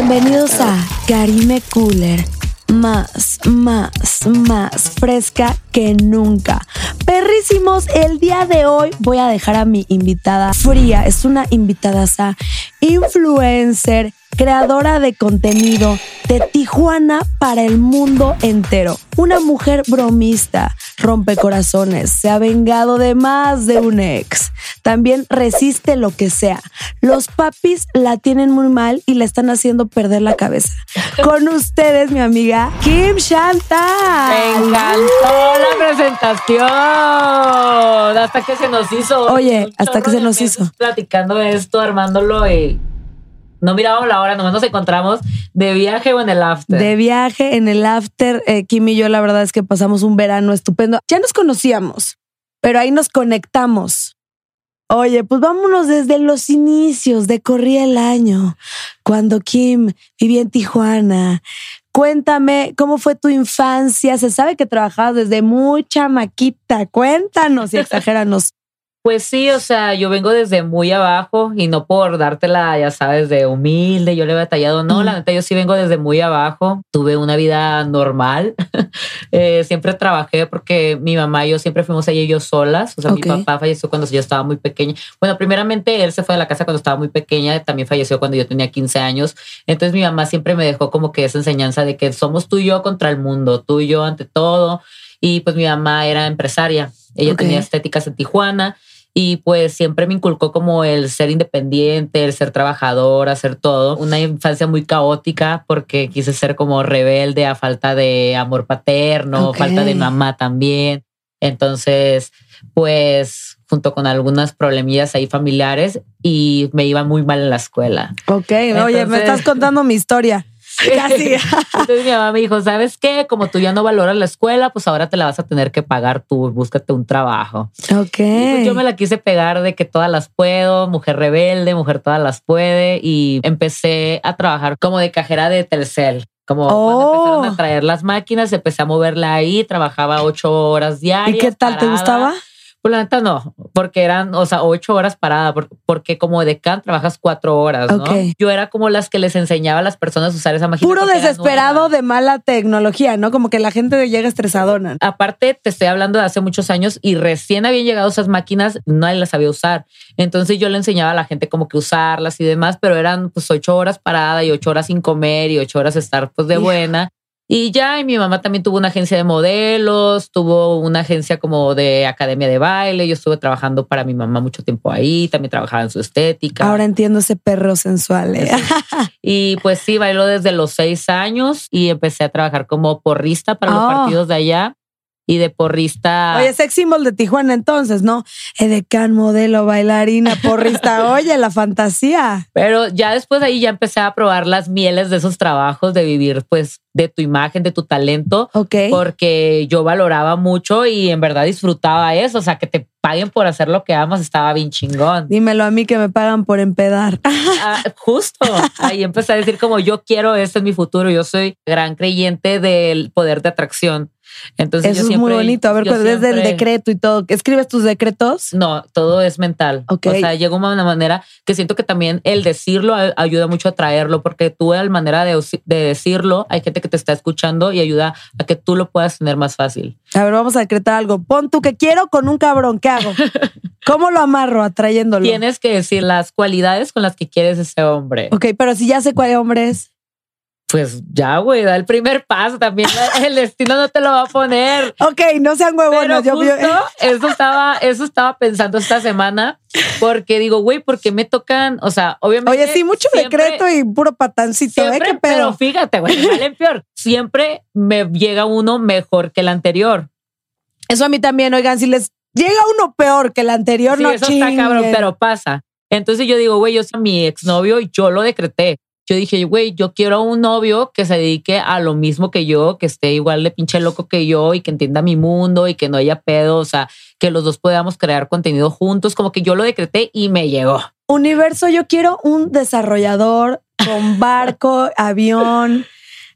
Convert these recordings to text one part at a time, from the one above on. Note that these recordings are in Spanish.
Bienvenidos a Karime Cooler. Más, más, más fresca que nunca. Perrísimos, el día de hoy voy a dejar a mi invitada fría. Es una invitada influencer, creadora de contenido de Tijuana para el mundo entero. Una mujer bromista, rompe corazones, se ha vengado de más de un ex. También resiste lo que sea. Los papis la tienen muy mal y le están haciendo perder la cabeza. Con ustedes, mi amiga Kim Shanta. Me encantó la presentación. Hasta que se nos hizo. Oye, hasta que se nos hizo. Platicando esto, armándolo y no mirábamos la hora, nomás nos encontramos de viaje o en el after. De viaje en el after, eh, Kim y yo la verdad es que pasamos un verano estupendo. Ya nos conocíamos, pero ahí nos conectamos. Oye, pues vámonos desde los inicios de Corría el Año, cuando Kim vivía en Tijuana. Cuéntame cómo fue tu infancia. Se sabe que trabajabas desde mucha maquita. Cuéntanos y exagéranos. Pues sí, o sea, yo vengo desde muy abajo y no por dártela, ya sabes, de humilde, yo le he batallado, no, la neta, yo sí vengo desde muy abajo, tuve una vida normal, eh, siempre trabajé porque mi mamá y yo siempre fuimos allí yo solas, o sea, mi papá falleció cuando yo estaba muy pequeña, bueno, primeramente él se fue de la casa cuando estaba muy pequeña, también falleció cuando yo tenía 15 años, entonces mi mamá siempre me dejó como que esa enseñanza de que somos tú y yo contra el mundo, tú y yo ante todo, y pues mi mamá era empresaria, ella tenía estéticas en Tijuana, y pues siempre me inculcó como el ser independiente, el ser trabajador, hacer todo. Una infancia muy caótica porque quise ser como rebelde a falta de amor paterno, falta de mamá también. Entonces, pues junto con algunas problemillas ahí familiares y me iba muy mal en la escuela. Ok, oye, me estás contando mi historia. Casi. Entonces mi mamá me dijo, ¿sabes qué? Como tú ya no valoras la escuela, pues ahora te la vas a tener que pagar tú, búscate un trabajo. Ok. Pues yo me la quise pegar de que todas las puedo, mujer rebelde, mujer todas las puede y empecé a trabajar como de cajera de Telcel. Como cuando empezaron a oh. traer las máquinas, empecé a moverla ahí, trabajaba ocho horas diarias. ¿Y qué tal? ¿Te gustaba? Pues la neta no, porque eran, o sea, ocho horas parada, porque como decán trabajas cuatro horas, ¿no? Yo era como las que les enseñaba a las personas a usar esa máquina. Puro desesperado de mala tecnología, ¿no? Como que la gente llega estresadona. Aparte, te estoy hablando de hace muchos años y recién habían llegado esas máquinas, nadie las sabía usar. Entonces yo le enseñaba a la gente como que usarlas y demás, pero eran pues ocho horas parada y ocho horas sin comer y ocho horas estar pues de buena. Y ya, y mi mamá también tuvo una agencia de modelos, tuvo una agencia como de academia de baile. Yo estuve trabajando para mi mamá mucho tiempo ahí, también trabajaba en su estética. Ahora entiendo ese perro sensual. ¿eh? Y pues sí, bailó desde los seis años y empecé a trabajar como porrista para los oh. partidos de allá y de porrista. Oye, sex symbol de Tijuana entonces, ¿no? Edecán, modelo, bailarina, porrista. Oye, la fantasía. Pero ya después de ahí ya empecé a probar las mieles de esos trabajos, de vivir pues de tu imagen, de tu talento. Ok. Porque yo valoraba mucho y en verdad disfrutaba eso. O sea, que te paguen por hacer lo que amas estaba bien chingón. Dímelo a mí que me pagan por empedar. Ah, justo. Ahí empecé a decir como yo quiero, este es mi futuro. Yo soy gran creyente del poder de atracción. Entonces, Eso es muy bonito. A ver, pues, desde el decreto y todo. ¿Escribes tus decretos? No, todo es mental. O sea, llega una manera que siento que también el decirlo ayuda mucho a traerlo, porque tú, la manera de, decirlo, hay gente que te está escuchando y ayuda a que tú lo puedas tener más fácil. A ver, vamos a decretar algo. Pon tú que quiero con un cabrón. ¿Qué hago? ¿Cómo lo amarro atrayéndolo? Tienes que decir las cualidades con las que quieres ese hombre. Ok, pero si ya sé cuál hombre es. Pues ya, güey, da el primer paso. También el destino no te lo va a poner. Ok, no sean huevones. Pero justo eso estaba, eso estaba pensando esta semana porque digo, güey, ¿por qué me tocan? O sea, obviamente. Oye, sí, mucho decreto y puro patancito, ¿eh? ¿Qué pedo? Pero fíjate, güey, valen peor. Siempre me llega uno mejor que el anterior. Eso a mí también, oigan, si les llega uno peor que el anterior, sí, no eso está cabrón, pero pasa. Entonces yo digo, güey, yo soy mi exnovio y yo lo decreté yo dije, güey, yo quiero un novio que se dedique a lo mismo que yo, que esté igual de pinche loco que yo y que entienda mi mundo y que no haya pedo, o sea, que los dos podamos crear contenido juntos, como que yo lo decreté y me llegó. Universo, yo quiero un desarrollador con barco, avión,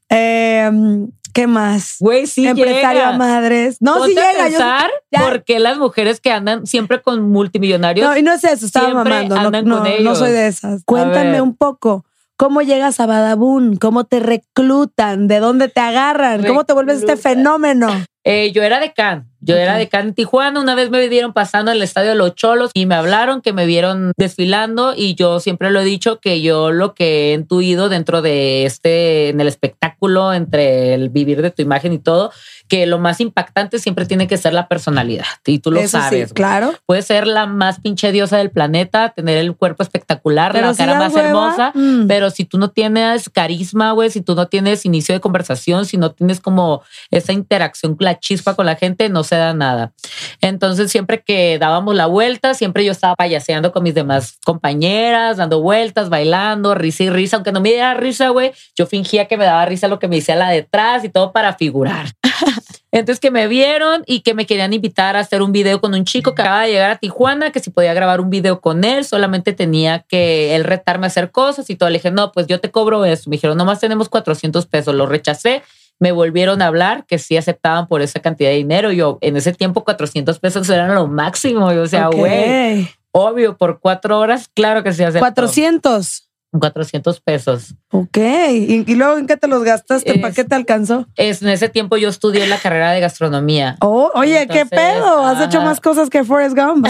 em, ¿Qué más? Güey, sí Empresario a madres. No, sí llega. Pensar por qué las mujeres que andan siempre con multimillonarios. No, y no es eso, estaba mamando. No, no, no, soy de esas. Cuéntame un poco. ¿Cómo llegas a Badabun? ¿Cómo te reclutan? ¿De dónde te agarran? ¿Cómo te vuelves este fenómeno? Eh, yo era de Can. Yo era de en Tijuana. Una vez me vieron pasando en el estadio de los Cholos y me hablaron que me vieron desfilando. Y yo siempre lo he dicho que yo lo que he intuido dentro de este, en el espectáculo, entre el vivir de tu imagen y todo, que lo más impactante siempre tiene que ser la personalidad. Y tú lo sabes. claro. Puede ser la más pinche diosa del planeta, tener el cuerpo espectacular, la cara más hermosa, mm. pero si tú no tienes carisma, güey, si tú no tienes inicio de conversación, si no tienes como esa interacción, la chispa con la gente, no se da nada. Entonces, siempre que dábamos la vuelta, siempre yo estaba payaseando con mis demás compañeras, dando vueltas, bailando, risa y risa, aunque no me diera risa, güey, yo fingía que me daba risa lo que me decía la detrás y todo para figurar. Entonces que me vieron y que me querían invitar a hacer un video con un chico que acaba de llegar a Tijuana, que si podía grabar un video con él, solamente tenía que él retarme a hacer cosas y todo. Le dije, no, pues yo te cobro eso. Me dijeron, nomás tenemos 400 pesos. Lo rechacé. Me volvieron a hablar que sí aceptaban por esa cantidad de dinero. Yo en ese tiempo 400 pesos eran lo máximo. Yo, o sea, güey, obvio, por cuatro horas, claro que sí aceptó. 400. 400 pesos. Ok. ¿Y, luego en qué te los gastaste? ¿Para qué te alcanzó? Es, en ese tiempo yo estudié la carrera de gastronomía. Oh, oye, qué pedo. Has hecho más cosas que Forrest Gump.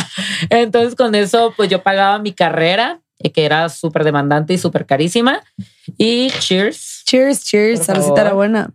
Entonces, con eso, pues yo pagaba mi carrera, que era súper demandante y súper carísima. Y cheers. Cheers, cheers. Saludita era buena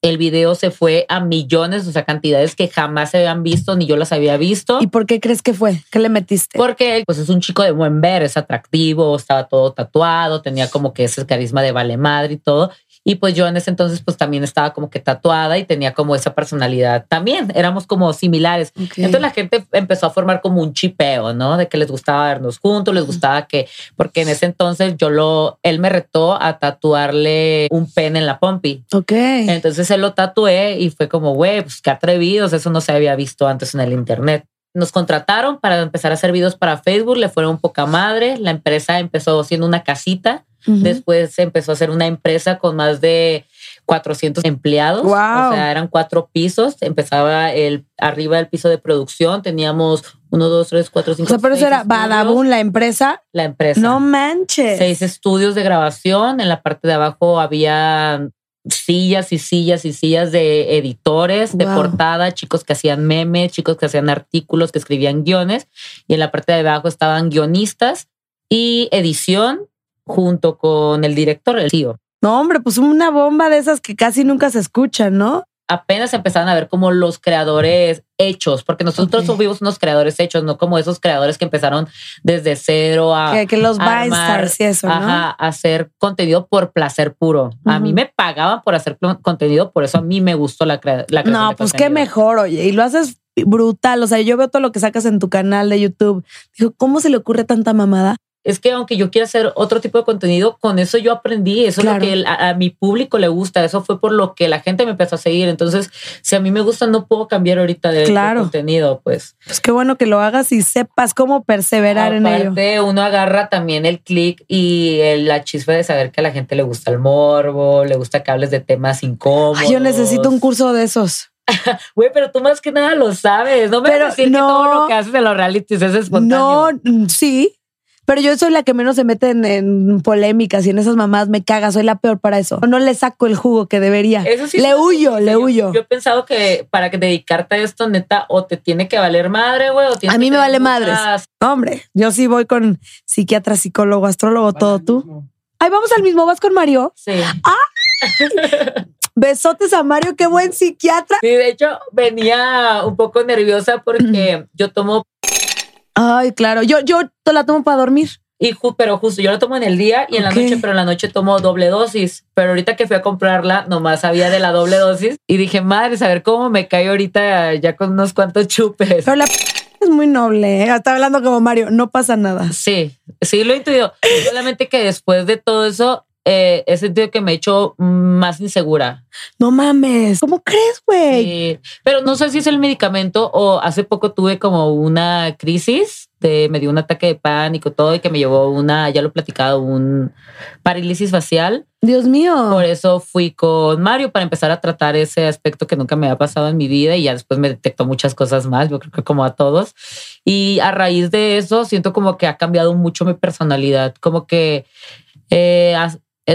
el video se fue a millones, o sea, cantidades que jamás se habían visto ni yo las había visto. ¿Y por qué crees que fue? ¿Qué le metiste? Porque pues es un chico de buen ver, es atractivo, estaba todo tatuado, tenía como que ese carisma de vale madre y todo. Y pues yo en ese entonces pues también estaba como que tatuada y tenía como esa personalidad también, éramos como similares. Entonces la gente empezó a formar como un chipeo, ¿no? De que les gustaba vernos juntos, les gustaba que, porque en ese entonces yo lo, él me retó a tatuarle un pen en la pompi. Ok. Entonces se lo tatué y fue como, güey, pues qué atrevidos, eso no se había visto antes en el internet. Nos contrataron para empezar a hacer videos para Facebook, le fueron poca madre, la empresa empezó siendo una casita Después empezó a ser una empresa con más de 400 empleados. O sea, eran cuatro pisos. Empezaba el arriba del piso de producción. Teníamos uno, dos, tres, cuatro, cinco. O sea, pero eso era Badabun, la empresa. La empresa. No manches. Seis estudios de grabación. En la parte de abajo había sillas y sillas y sillas de editores de portada, chicos que hacían memes, chicos que hacían artículos, que escribían guiones. Y en la parte de abajo estaban guionistas y edición junto con el director, el tío. No, hombre, pues una bomba de esas que casi nunca se escuchan, ¿no? Apenas empezaron a ver como los creadores hechos, porque nosotros somos unos creadores hechos, no como esos creadores que empezaron desde cero a. Que, que los Stars y eso, ¿no? Ajá, hacer contenido por placer puro. A mí me pagaban por hacer contenido, por eso a mí me gustó la, la creación. No, pues qué mejor, oye, y lo haces brutal. O sea, yo veo todo lo que sacas en tu canal de YouTube. Digo, ¿cómo se le ocurre tanta mamada? Es que aunque yo quiera hacer otro tipo de contenido, con eso yo aprendí, eso es lo que a, mi público le gusta, eso fue por lo que la gente me empezó a seguir. Entonces, si a mí me gusta, no puedo cambiar ahorita de, contenido, pues. Pues qué bueno que lo hagas y sepas cómo perseverar en ello. Uno agarra también el clic y la chispa de saber que a la gente le gusta el morbo, le gusta que hables de temas incómodos. yo necesito un curso de esos. Güey, pero tú más que nada lo sabes. No me pero, decir que todo lo que haces en los realities es espontáneo. No, sí, pero yo soy la que menos se mete en, polémicas y en esas mamás me caga, soy la peor para eso. No le saco el jugo que debería. le huyo, le huyo. Yo he pensado que para que dedicarte a esto, neta, o te tiene que valer madre, güey, o A mí me vale madres. Hombre, yo sí voy con psiquiatra, psicólogo, astrólogo, todo tú. Ay, vamos al mismo, ¿vas con Mario? Sí. Besotes a Mario, qué buen psiquiatra. Sí, de hecho, venía un poco nerviosa porque yo tomo, Ay, claro, yo, yo te la tomo para dormir. y ju- pero justo yo la tomo en el día y en la noche, pero en la noche tomo doble dosis. Pero ahorita que fui a comprarla, nomás había de la doble dosis y dije, madre, a ver cómo me cae ahorita ya con unos cuantos chupes. Pero la es muy noble, ¿eh? Está hablando como Mario, no pasa nada. Sí, sí lo he intuido. Solamente que después de todo eso, eh, he sentido que me he hecho más insegura. No mames, ¿cómo crees, güey? Sí, pero no sé si es el medicamento o hace poco tuve como una crisis de me dio un ataque de pánico todo y que me llevó una, ya lo he platicado, un parálisis facial. Dios mío. Por eso fui con Mario para empezar a tratar ese aspecto que nunca me había pasado en mi vida y ya después me detectó muchas cosas más, yo creo que como a todos. Y a raíz de eso siento como que ha cambiado mucho mi personalidad, como que eh,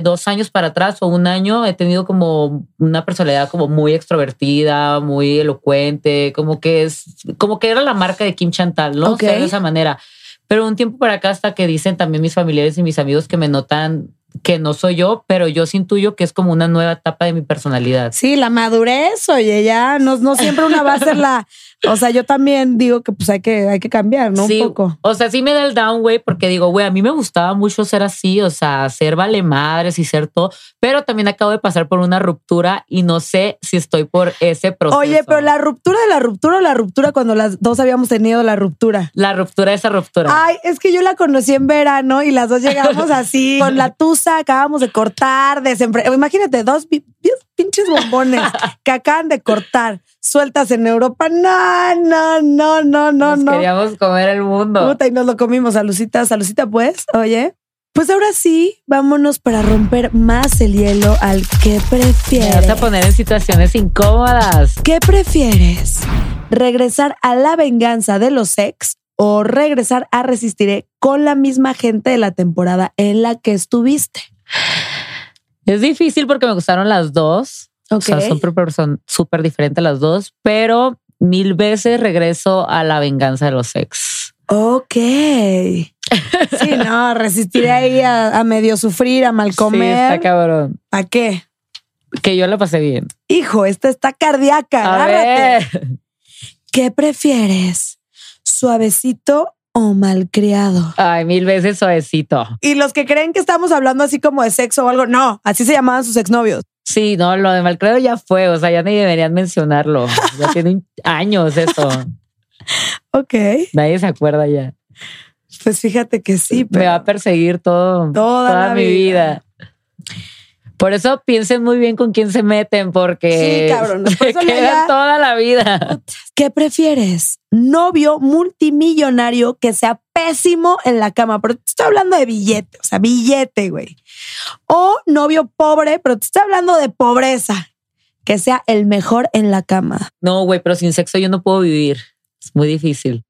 dos años para atrás o un año he tenido como una personalidad como muy extrovertida, muy elocuente, como que es, como que era la marca de Kim Chantal, ¿no? Ok. Ser de esa manera. Pero un tiempo para acá hasta que dicen también mis familiares y mis amigos que me notan que no soy yo, pero yo sí intuyo que es como una nueva etapa de mi personalidad. Sí, la madurez, oye, ya no, no siempre una va a ser la. O sea, yo también digo que pues hay que, hay que cambiar, ¿no? Sí, Un poco. O sea, sí me da el down, güey, porque digo, güey, a mí me gustaba mucho ser así, o sea, ser vale madres y ser todo, pero también acabo de pasar por una ruptura y no sé si estoy por ese proceso. Oye, pero la ruptura de la ruptura o la ruptura cuando las dos habíamos tenido la ruptura. La ruptura, esa ruptura. Ay, es que yo la conocí en verano y las dos llegamos así con la tusa, acabamos de cortar, desempre... Imagínate, dos pinches bombones que acaban de cortar, sueltas en Europa. No, no, no, no, no, Nos no. queríamos comer el mundo. Puta, y nos lo comimos. Salucita, salucita, pues. Oye. Pues ahora sí, vámonos para romper más el hielo al que prefieres. vas a poner en situaciones incómodas. ¿Qué prefieres? ¿Regresar a la venganza de los ex o regresar a Resistiré con la misma gente de la temporada en la que estuviste? Es difícil porque me gustaron las dos. O sea, son súper son súper diferentes las dos, pero mil veces regreso a la venganza de los ex. Ok. Sí, no, resistiré ahí a, a medio sufrir, a mal Sí, está comer. cabrón. ¿A qué? Que yo la pasé bien. Hijo, esta está cardíaca. A ver. ¿Qué prefieres? ¿Suavecito o malcriado? Ay, mil veces suavecito. Y los que creen que estamos hablando así como de sexo o algo, no, así se llamaban sus exnovios. Sí, no, lo de malcredo ya fue, o sea, ya ni deberían mencionarlo. Ya tienen años eso. Ok, Nadie se acuerda ya. pues fíjate que sí, Me va a pero perseguir todo, Toda toda, la mi vida. vida. Por eso piensen muy bien con quién se meten, porque Sí, cabrón, se quedan toda la vida. ¿qué prefieres? ¿Novio multimillonario que sea pésimo en la cama? Pero te estoy hablando de billete, o sea, billete, güey. O novio pobre, pero te estoy hablando de pobreza, que sea el mejor en la cama. No, güey, pero sin sexo yo no puedo vivir. Es muy difícil.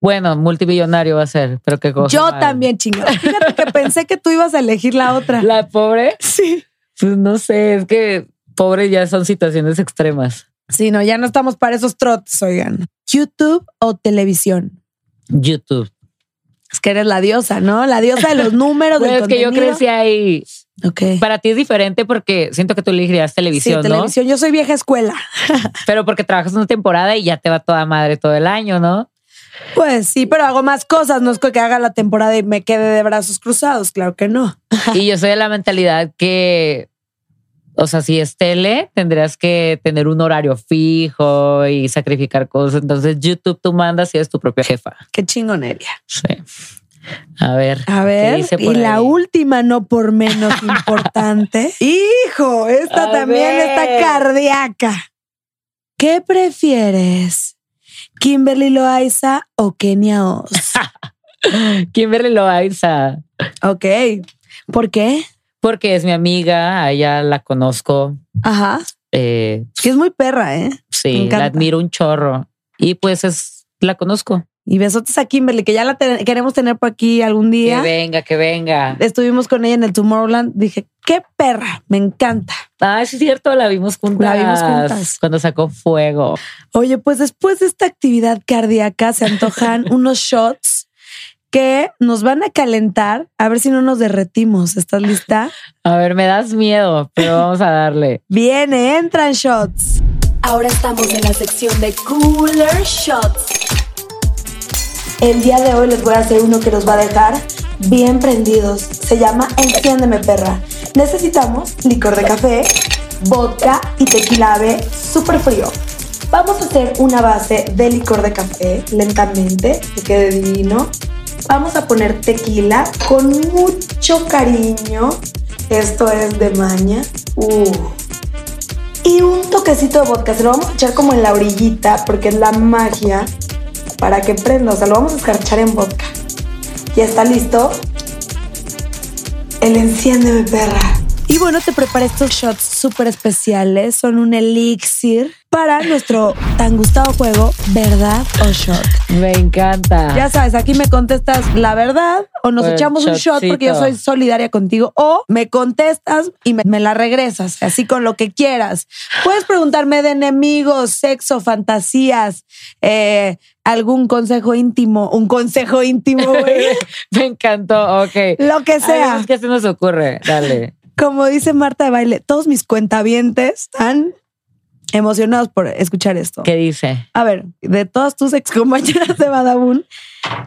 Bueno, multimillonario va a ser, pero que coja Yo también, chingada. Fíjate que pensé que tú ibas a elegir la otra. La pobre, Sí. Pues no sé, es que pobre ya son situaciones extremas. Sí, no, ya no estamos para esos trotes, oigan. YouTube o televisión. YouTube. Es que eres la diosa, ¿no? La diosa de los números. Bueno, del es que yo crecí ahí. Ok. Para ti es diferente porque siento que tú elegirías televisión, sí, ¿no? televisión. Yo soy vieja escuela. Pero porque trabajas una temporada y ya te va toda madre todo el año, ¿no? Pues sí, pero hago más cosas. No es que haga la temporada y me quede de brazos cruzados. Claro que no. Y yo soy de la mentalidad que, o sea, si es tele, tendrías que tener un horario fijo y sacrificar cosas. Entonces, YouTube tú mandas y eres tu propia jefa. Qué chingonería. Sí. A ver. A ¿qué ver, y la última, no por menos importante. Hijo, esta A también ver. está cardíaca. ¿Qué prefieres? ¿Kimberly Loaiza o Kenia Oz? Kimberly Loaiza. ok. ¿Por qué? Porque es mi amiga, a ella la conozco. Ajá. eh, Es que es muy perra, ¿eh? Sí, la admiro un chorro. Y pues es, la conozco. Y besotes a Kimberly, que ya la te- queremos tener por aquí algún Que día. venga, que venga. Estuvimos con ella en el Tomorrowland. Dije, qué perra, me encanta. Ah, sí es cierto, la vimos juntas. La vimos juntas. Cuando sacó fuego. Oye, pues después de esta actividad cardíaca se antojan unos shots que nos van a calentar a ver si no nos derretimos. ¿Estás lista? A ver, me das miedo, pero vamos a darle. Viene, entran shots. Ahora estamos en la sección de Cooler Shots. El día de hoy les voy a hacer uno que los va a dejar bien prendidos. Se llama Enciéndeme perra. Necesitamos licor de café, vodka y tequila ave súper frío. Vamos a hacer una base de licor de café lentamente, que quede divino. Vamos a poner tequila con mucho cariño. Esto es de maña. Uh. Y un toquecito de vodka. Se lo vamos a echar como en la orillita porque es la magia para que prenda. O sea, lo vamos a escarchar en vodka. ¿Ya está listo? El enciéndeme, perra. Y bueno, te preparé estos shots súper especiales. Son un elixir para nuestro tan gustado juego, ¿verdad o shot? Me encanta. Ya sabes, aquí me contestas la verdad o nos Pues, echamos un shot porque yo soy solidaria contigo o me contestas y me, me la regresas, así con lo que quieras. Puedes preguntarme de enemigos, sexo, fantasías, eh, algún consejo íntimo, un consejo íntimo, güey. Me encantó. Ok. lo que Ay, sea. es que se nos ocurre. Dale. Como dice Marta de Baile, todos mis cuentavientes están emocionados por escuchar esto. ¿Qué dice? A ver, de todas tus excompañeras de Badabun,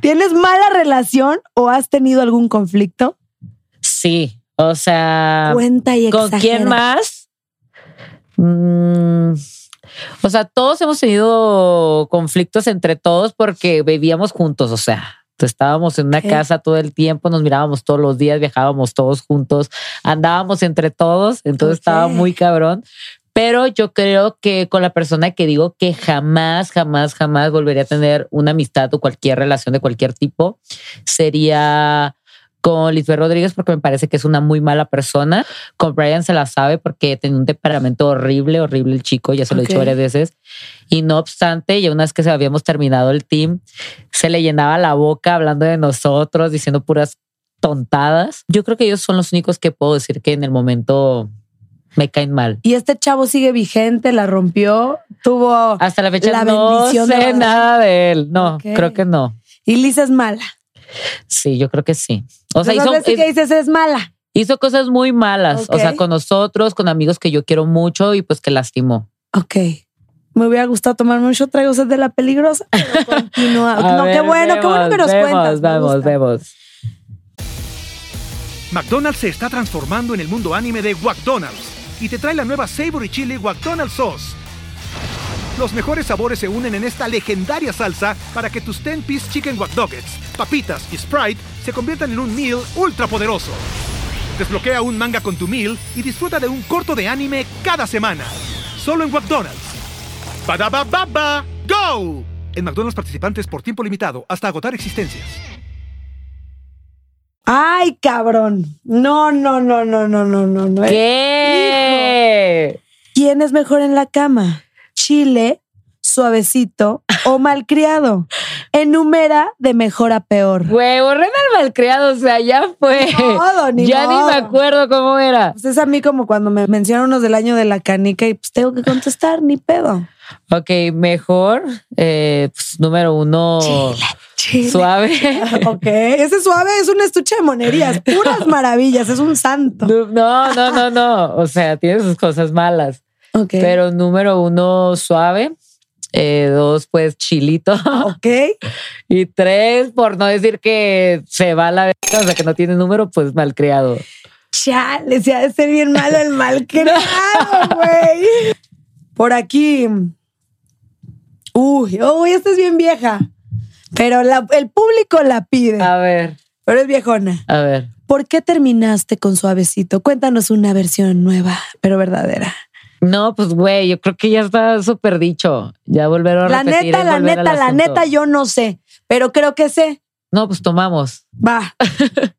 ¿tienes mala relación o has tenido algún conflicto? Sí. O sea, Cuenta y ¿con exagera. quién más? Mm, o sea, todos hemos tenido conflictos entre todos porque vivíamos juntos. O sea, estábamos en una casa todo el tiempo, nos mirábamos todos los días, viajábamos todos juntos, andábamos entre todos. Entonces estaba muy cabrón. Pero yo creo que con la persona que digo que jamás, jamás, jamás volvería a tener una amistad o cualquier relación de cualquier tipo sería con Lisbeth Rodríguez porque me parece que es una muy mala persona. Con Brian se la sabe porque tiene un temperamento horrible, horrible el chico, ya se lo he dicho varias veces. Y no obstante, ya una vez que se habíamos terminado el team, se le llenaba la boca hablando de nosotros, diciendo puras tontadas. Yo creo que ellos son los únicos que puedo decir que en el momento me caen mal. Y este chavo sigue vigente, la rompió, tuvo... Hasta la fecha La no bendición de sé Badabun. nada de él. No, creo que no. Y Lisa es mala. Sí, yo creo que sí. O sea, hizo, que dices es mala. hizo cosas muy malas. O sea, con nosotros, con amigos que yo quiero mucho y pues que lastimó. Ok. Me hubiera gustado tomarme un shot, traigo sed de la peligrosa. pero Continúa. No, qué bueno, qué bueno que nos vemos, cuentas. Vamos, vemos. McDonald's se está transformando en el mundo anime de McDonald's y te trae la nueva Savory Chili McDonald's Sauce. Los mejores sabores se unen en esta legendaria salsa para que tus 10-piece chicken wack Nuggets, papitas y Sprite se conviertan en un meal ultra poderoso. Desbloquea un manga con tu meal y disfruta de un corto de anime cada semana. Solo en McDonald's. Badaba baba, go! En McDonald's participantes por tiempo limitado hasta agotar existencias. Ay, cabrón. No, no, no, no, no, no, no, no. ¿Qué? ¿Quién es mejor en la cama? ¿Chile, suavecito o malcriado? Enumera de mejor a peor. Güey, borren al malcriado, o sea, ya fue. modo, ni ya ni me acuerdo cómo era. Pues es a mí como cuando me mencionan unos del año de la canica y pues tengo que contestar, ni pedo. Ok, mejor, eh, pues, número uno, Chile. suave. Ok, ese suave es un estuche de monerías, puras maravillas, es un santo. No, no, no, no. O sea, tiene sus cosas malas. Pero número uno, suave. Eh, dos, pues chilito. ok. Y tres, por no decir que se va a la verga, o sea, que no tiene número, pues malcriado. Chale, se ha de ser bien malo el mal creado, güey. Por aquí. Uy, uy, esta es bien vieja. Pero la- el público la pide. A ver, Pero es viejona. a ver. ¿Por qué terminaste con Suavecito? Cuéntanos una versión nueva, pero verdadera. No, pues güey, yo creo que ya está súper dicho. Ya volver a La repetir. neta, la neta, la neta, yo no sé, pero creo que sé. No, pues tomamos. Va.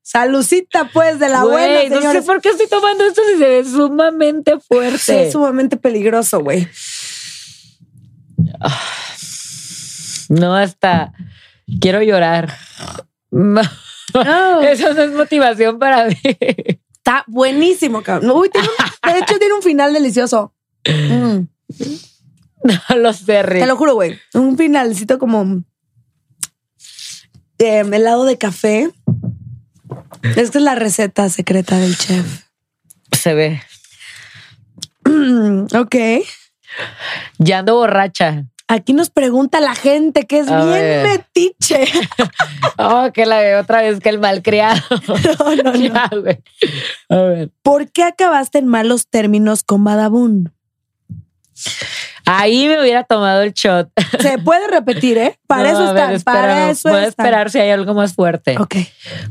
Salucita, pues, de la buena, Güey, no sé por qué estoy tomando esto si se ve sumamente fuerte. Sí, es sumamente peligroso, güey. No, hasta quiero llorar. No, eso no es motivación para mí. Está buenísimo, cabrón. Uy, tiene un- de hecho, tiene un final delicioso. Mm, No lo sé, Rick. te lo juro, güey. Un finalcito como. eh, helado de café. Es que es la receta secreta del chef. Se ve. ok. Ya ando borracha. Aquí nos pregunta la gente que es A bien ver. metiche. Oh, que la veo otra vez que el malcriado. No, no, no. Ya. A ver. ¿Por qué acabaste en malos términos con Badabun? Ahí me hubiera tomado el shot. Se puede repetir, ¿eh? Para No, eso a ver, para eso Voy a están. esperar si hay algo más fuerte. Ok.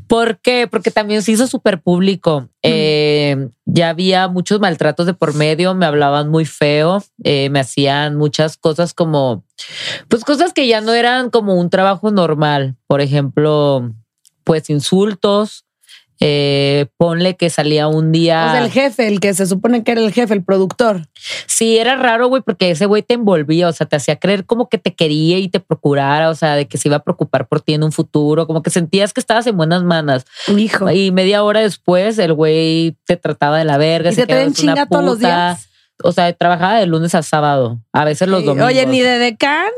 ¿Por qué? Porque también se hizo súper público. Eh, ya había muchos maltratos de por medio, me hablaban muy feo, eh, me hacían muchas cosas como, pues cosas que ya no eran como un trabajo normal. Por ejemplo, pues insultos. Eh, ponle que salía un día. O sea, el jefe, el que se supone que era el jefe, el productor. Sí, era raro, güey, porque ese güey te envolvía, o sea, te hacía creer como que te quería y te procurara, o sea, de que se iba a preocupar por ti en un futuro, como que sentías que estabas en buenas manos. Hijo. Y media hora después, el güey te trataba de la verga. ¿Y se te una chinga todos los días? O sea, trabajaba de lunes a sábado, a veces los domingos. Oye, ni de decán.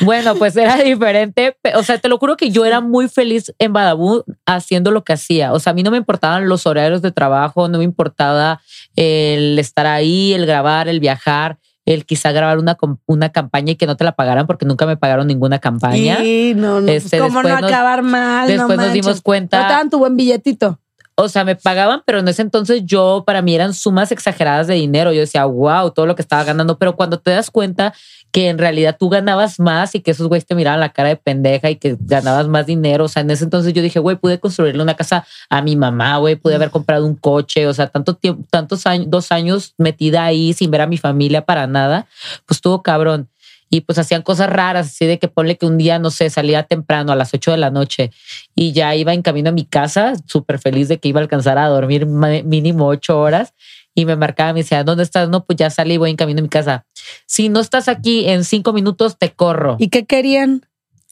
Bueno, pues era diferente. O sea, te lo juro que yo era muy feliz en Badabú haciendo lo que hacía. O sea, a mí no me importaban los horarios de trabajo, no me importaba el estar ahí, el grabar, el viajar, el quizá grabar una, una campaña y que no te la pagaran porque nunca me pagaron ninguna campaña. Sí, no, no. Este, pues, ¿Cómo no nos- acabar mal? después no nos dimos cuenta- No te dan tu buen billetito. O sea, me pagaban, pero en ese entonces yo, para mí eran sumas exageradas de dinero. Yo decía, wow, todo lo que estaba ganando. Pero cuando te das cuenta que en realidad tú ganabas más y que esos güeyes te miraban la cara de pendeja y que ganabas más dinero. O sea, en ese entonces yo dije, güey, pude construirle una casa a mi mamá, güey, pude haber comprado un coche. O sea, tanto tiempo, tantos años, dos años metida ahí sin ver a mi familia para nada, pues estuvo cabrón. Y pues hacían cosas raras, así de que ponle que un día, no sé, salía temprano a las 8 de la noche y ya iba en camino a mi casa, súper feliz de que iba a alcanzar a dormir mínimo ocho horas. Y me marcaba, me decía, ¿dónde estás? No, pues ya salí, voy en camino a mi casa. Si no estás aquí en cinco minutos, te corro. ¿Y qué querían?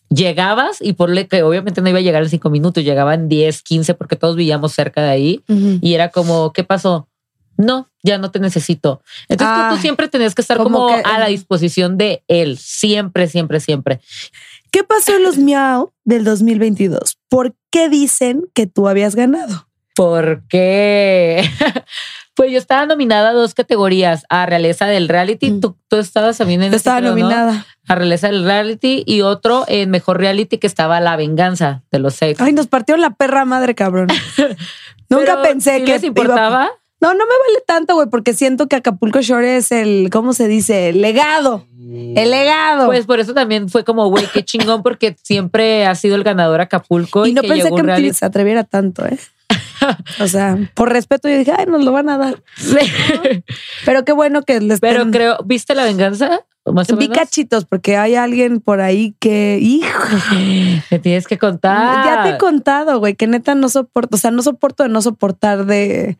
Llegabas y ponle que obviamente no iba a llegar en cinco minutos, llegaban 10, 15, porque todos vivíamos cerca de ahí. Ujú. Y era como, ¿qué pasó? No, ya no te necesito. Entonces tú- Ah, tú, siempre tenías que estar como como, que- a la disposición de él. Siempre, siempre, siempre. ¿Qué pasó en los Miau del 2022? ¿Por qué dicen que tú habías ganado? Porque pues yo estaba nominada a dos categorías, a realeza del reality. Mm. Tú, tú estabas también en Yo ese, estaba creo, ¿no? nominada. A realeza del reality y otro en mejor reality que estaba la venganza de los sex. Ay, nos partieron la perra madre, cabrón. Nunca Pero, pensé ¿sí que les iba- importaba. No, no me vale tanto, güey, porque siento que Acapulco Shore es el, ¿cómo se dice? El legado. El legado. Pues por eso también fue como, güey, qué chingón, porque siempre ha sido el ganador Acapulco. y no pensé que reality- se atreviera tanto, ¿eh? O sea, por respeto yo dije, ay, nos lo van a dar. Pero qué bueno que les Pero creo, ¿viste la venganza? Más o Vi menos. cachitos porque hay alguien por ahí que, hijo, Me tienes que contar. ya te he contado, güey, que neta no soporto, o sea, no soporto de no soportar de,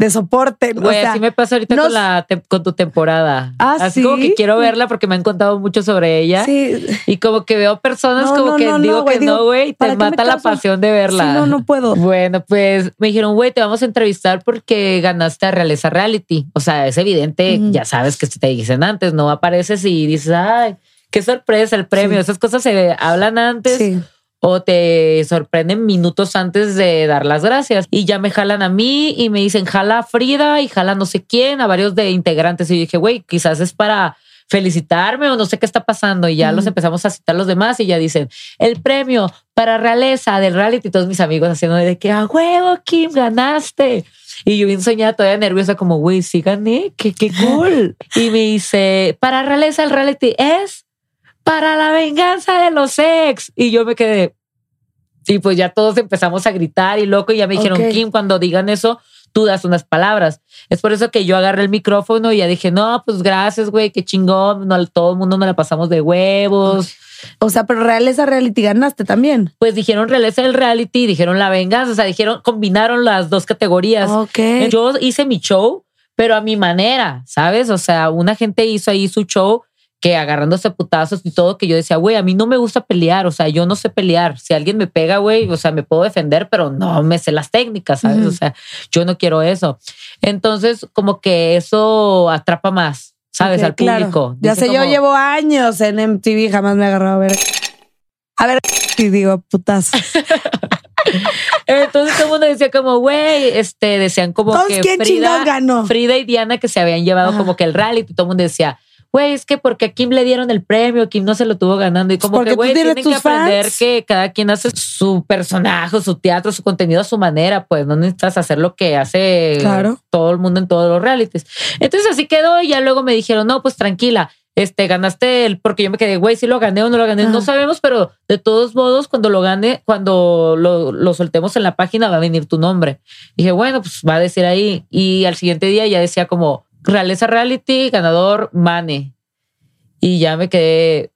de soporte. o Güey, sea, así me pasa ahorita con, la, con tu temporada. Ah, así como que quiero verla porque me han contado mucho sobre ella. sí, Y como que veo personas No, como no, que no, digo que no, güey, y ¿para te mata la pasión de verla. sí, no, no puedo. Bueno, pues me dijeron, güey, te vamos a entrevistar porque ganaste a Realeza Reality. O sea, es evidente, ya sabes que te dicen antes, no apareces y dices, ay, qué sorpresa el premio. Sí. Esas cosas se hablan antes Sí. O te sorprenden minutos antes de dar las gracias. Y ya me jalan a mí y me dicen, jala a Frida y jala no sé quién, a varios de integrantes. Y yo dije, güey, quizás es para felicitarme o no sé qué está pasando. Y ya los empezamos a citar los demás y ya dicen, el premio para realeza del reality. Todos mis amigos haciendo de que, a huevo, Kim, ganaste. Y yo bien soñada, todavía nerviosa, como, güey, sí gané, qué, qué cool. y me dice, para realeza el reality es para la venganza de los ex. Y yo me quedé. Y pues ya todos empezamos a gritar y loco. Y ya me dijeron, Ok. Kim, cuando digan eso, tú das unas palabras. Es por eso que yo agarré el micrófono y ya dije, no, pues gracias, güey, qué chingón. No, todo el mundo nos la pasamos de huevos. O sea, pero realeza reality ganaste también. Pues dijeron realeza del reality, dijeron la venganza. O sea, dijeron, combinaron las dos categorías. Ok. Yo hice mi show, pero a mi manera, ¿sabes? O sea, una gente hizo ahí su show que agarrándose putazos y todo, que yo decía, güey, a mí no me gusta pelear, o sea, yo no sé pelear. Si alguien me pega, güey, o sea, me puedo defender, pero no me sé las técnicas, ¿sabes? O sea, yo no quiero eso. Entonces, como que eso atrapa más, ¿sabes? Al claro. público. Ya sé, yo llevo años en MTV, jamás me he agarrado a ver. A ver, y digo, putas. Entonces todo el mundo decía como, güey, este, decían como Entonces, que ¿quién Frida? Frida y Diana que se habían llevado Ajá. como que el rally y todo el mundo decía, güey, es que porque a Kim le dieron el premio, Kim no se lo tuvo ganando y como Porque que, güey, tienen que aprender fans. que cada quien hace su personaje, su teatro, su contenido a su manera, pues no necesitas hacer lo que hace Claro. todo el mundo en todos los realities. Entonces así quedó y ya luego me dijeron, no, pues tranquila. Este, ganaste el, porque yo me quedé, güey, si lo gané o no lo gané, no sabemos, pero de todos modos, cuando lo gane, cuando lo, lo soltemos en la página, va a venir tu nombre. Dije, bueno, pues va a decir ahí. Y al siguiente día ya decía como Realeza Reality, ganador Mane. Y ya me quedé,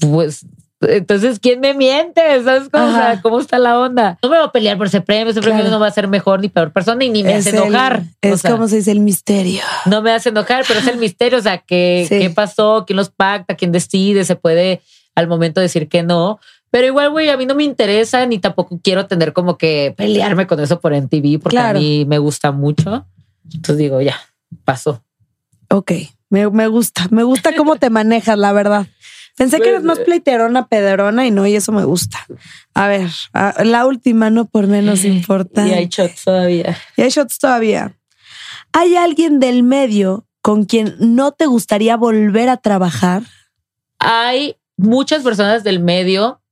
pues, entonces, ¿quién me miente? ¿Sabes cómo, o sea, cómo está la onda? No me voy a pelear por ese premio, ese premio Claro. no va a ser mejor ni peor persona y ni me Es hace el- enojar. es O sea, como se dice el misterio. no me hace enojar, pero es el misterio, o sea, ¿qué, Sí. qué pasó? ¿Quién los pacta? ¿Quién decide? Se puede al momento decir que no. Pero igual, güey, a mí no me interesa ni tampoco quiero tener como que pelearme con eso por MTV porque Claro. a mí me gusta mucho. Entonces digo, ya, pasó. Ok, me, me gusta, me gusta cómo te manejas, la verdad. Pensé que Pues, eres más eh. pleiterona, pederona y no, y eso me gusta. A ver, a- la última, no por menos importante. Y hay shots todavía. Y hay shots todavía. ¿Hay alguien del medio con quien no te gustaría volver a trabajar? Hay muchas personas del medio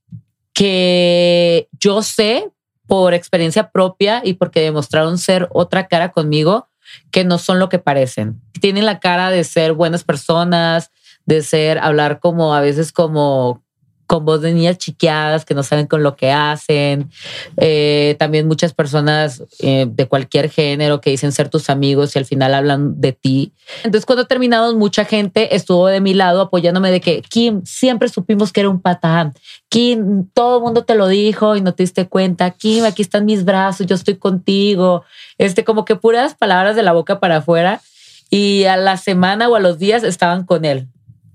que yo sé por experiencia propia y porque demostraron ser otra cara conmigo que no son lo que parecen. Tienen la cara de ser buenas personas, de ser, hablar como a veces como con voz de niñas chiqueadas que no saben con lo que hacen. Eh, también muchas personas eh, de cualquier género que dicen ser tus amigos y al final hablan de ti. Entonces, cuando terminamos, mucha gente estuvo de mi lado apoyándome de que Kim, siempre supimos que era un patán. Kim, todo el mundo te lo dijo y no te diste cuenta. Kim, aquí están mis brazos, yo estoy contigo. Este, como que puras palabras de la boca para afuera. Y a la semana o a los días estaban con él.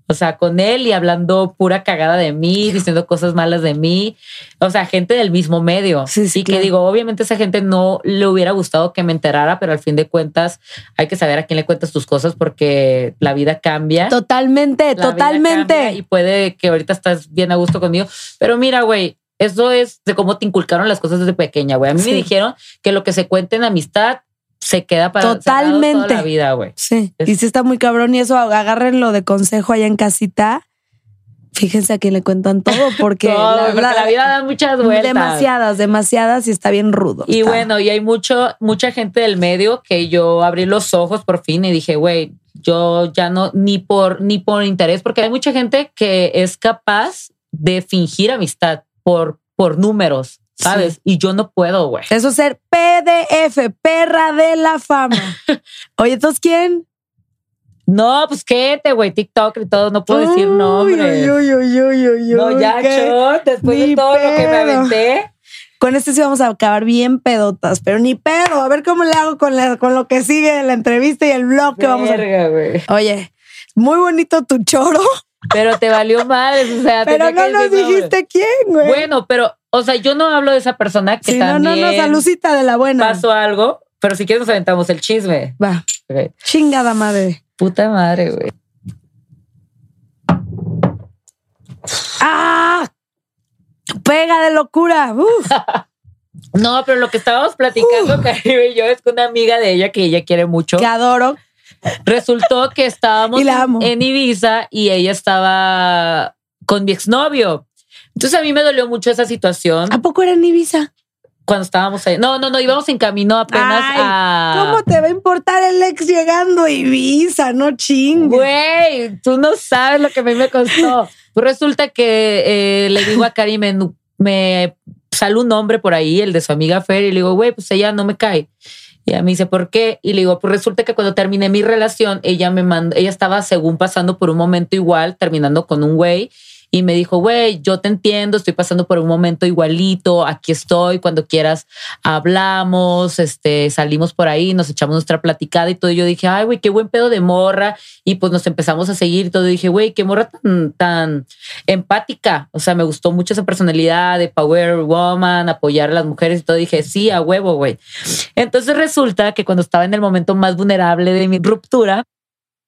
O sea, con él y hablando pura cagada de mí, diciendo cosas malas de mí. O sea, gente del mismo medio. Sí, sí, y que digo, obviamente esa gente no le hubiera gustado que me enterara, pero al fin de cuentas hay que saber a quién le cuentas tus cosas porque la vida cambia. Totalmente, La totalmente. Y puede que ahorita estás bien a gusto conmigo. Pero mira, güey, eso es de cómo te inculcaron las cosas desde pequeña, güey. A mí Sí. me dijeron que lo que se cuenta en amistad se queda para Totalmente. toda la vida, güey. Sí, Es- y sí está muy cabrón y eso agárrenlo de consejo allá en casita. Fíjense a quién le cuentan todo porque, Todo, la, porque vida da muchas vueltas. demasiadas, demasiadas y está bien rudo. Y Está- bueno, y hay mucho, mucha gente del medio que yo abrí los ojos por fin y dije, güey, yo ya no, ni por, ni por interés, porque hay mucha gente que es capaz de fingir amistad por, por números, ¿sabes? Y yo no puedo, güey. Eso es ser PDF, perra de la fama. Oye, entonces quién? No, pues quédate, güey, TikTok y todo, no puedo decir Uy, nombres. uy, uy, uy, uy, no, ya, shot, después Ni de todo lo que me aventé. Con este sí vamos a acabar bien pedotas, pero ni pedo. A ver cómo le hago con, la- con lo que sigue la entrevista y el blog que vamos a. Güey. Oye, muy bonito tu choro, Pero te valió mal, o sea, pero no nos decir dijiste quién, güey. Bueno, pero, o sea, yo no hablo de esa persona que si no, no, también no, salucita de la buena. pasó algo, pero si quieres nos aventamos el chisme. Va, chingada madre. Puta madre, güey. ¡Ah! Pega de locura. Uf. No, pero lo que estábamos platicando, Caribe y yo, es con una amiga de ella que ella quiere mucho. que adoro. Resultó que estábamos en Ibiza y ella estaba con mi exnovio. Entonces a mí me dolió mucho esa situación ¿A poco era en Ibiza? cuando estábamos ahí. No, no, no, íbamos en camino apenas Ay, a. ¿Cómo te va a importar el ex llegando a Ibiza? No chingues. Güey, tú no sabes lo que a mí me costó. Pues resulta que eh, le digo a Cari, me, me sale un nombre por ahí, el de su amiga Fer, y le digo, güey, pues ella no me cae. Y ella me dice, ¿por qué? Y le digo, pues resulta que cuando terminé mi relación, ella me mandó, ella estaba según pasando por un momento igual, terminando con un güey. Y me dijo, güey, yo te entiendo, estoy pasando por un momento igualito, aquí estoy, cuando quieras hablamos, este, salimos por ahí, nos echamos nuestra platicada y todo. Y yo dije, ay, güey, qué buen pedo de morra. Y pues nos empezamos a seguir y todo. Dije, güey, qué morra tan, tan empática. O sea, me gustó mucho esa personalidad de power woman, apoyar a las mujeres y todo. dije, sí, a huevo, güey. Entonces resulta que cuando estaba en el momento más vulnerable de mi ruptura,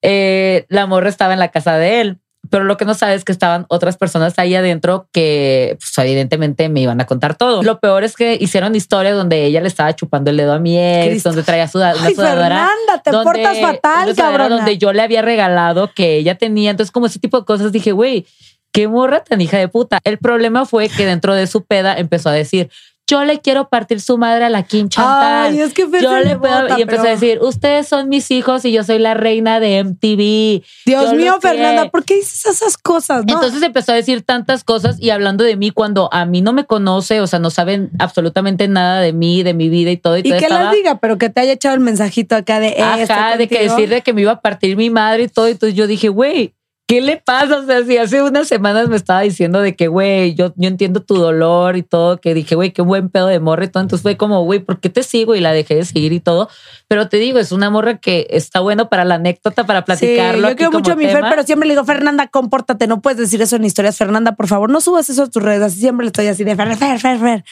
eh, la morra estaba en la casa de él. Pero lo que no sabes es que estaban otras personas ahí adentro que pues, evidentemente me iban a contar todo. Lo peor es que hicieron historias donde ella le estaba chupando el dedo a mi ex, Cristo. donde traía suda- una Ay, sudadera. Fernanda, te donde- portas fatal, cabrona. Donde yo le había regalado que ella tenía. Entonces, como ese tipo de cosas, dije, güey, qué morra tan hija de puta. El problema fue que dentro de su peda empezó a decir, yo le quiero partir su madre a la Kim Chantal. Ay, es que Fer yo le puedo, bota, y empezó pero- a decir, ustedes son mis hijos y yo soy la reina de MTV. Dios Yo mío. Fernanda, ¿por qué dices esas cosas? No. Entonces empezó a decir tantas cosas y hablando de mí cuando a mí no me conoce, o sea, no saben absolutamente nada de mí, de mi vida y todo. Y, y que estaba- las diga, pero que te haya echado el mensajito acá de eh, Ajá, de que decir de que me iba a partir mi madre y todo. Entonces yo dije, güey, ¿qué le pasa? O sea, si hace unas semanas me estaba diciendo de que, güey, yo, yo entiendo tu dolor y todo, que dije, güey, qué buen pedo de morra y todo. Entonces fue como, güey, ¿por qué te sigo? Y la dejé de seguir y todo. Pero te digo, es una morra que está bueno para la anécdota, para platicarlo. Sí, yo quiero mucho a mi Fer, pero siempre le digo, Fernanda, compórtate, no puedes decir eso en historias. Fernanda, por favor, no subas eso a tus redes. Así siempre le estoy así de Fer, Fer, Fer, Fer.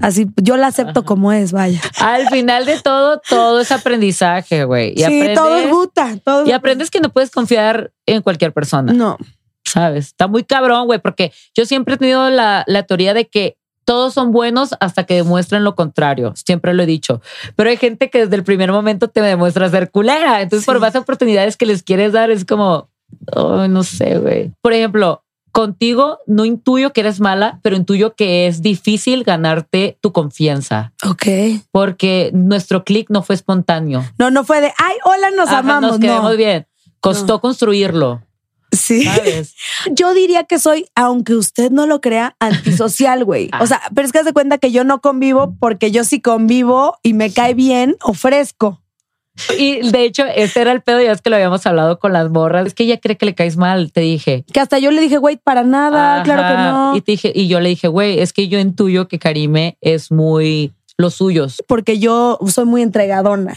Así, yo la acepto como es, vaya. Al final de todo, todo es aprendizaje, güey. Sí, aprendes, todo es guta. Todo y aprendes que no puedes confiar en cualquier persona. No. ¿sabes? Está muy cabrón, güey, porque yo siempre he tenido la, la teoría de que todos son buenos hasta que demuestren lo contrario. Siempre lo he dicho. Pero hay gente que desde el primer momento te demuestra ser culera. Entonces, Sí. por más oportunidades que les quieres dar, es como, oh, no sé, güey. Por ejemplo, contigo no intuyo que eres mala, pero intuyo que es difícil ganarte tu confianza Ok. porque nuestro clic no fue espontáneo. No, no fue de, ay, hola, nos Ajá, amamos. Nos quedamos no. bien. Costó No. construirlo, Sí. ¿sabes? Yo diría que soy, aunque usted no lo crea, antisocial, güey. Ah. O sea, pero es que haz de cuenta que yo no convivo porque yo sí convivo y me cae bien, ofrezco. Y de hecho, ese era el pedo, ya es que lo habíamos hablado con las morras. Es que ella cree que le caes mal, te dije. Que hasta yo le dije, güey, para nada, Ajá. claro que no. Y, te dije, y yo le dije, güey, es que yo intuyo que Karime es muy los suyos. porque yo soy muy entregadona.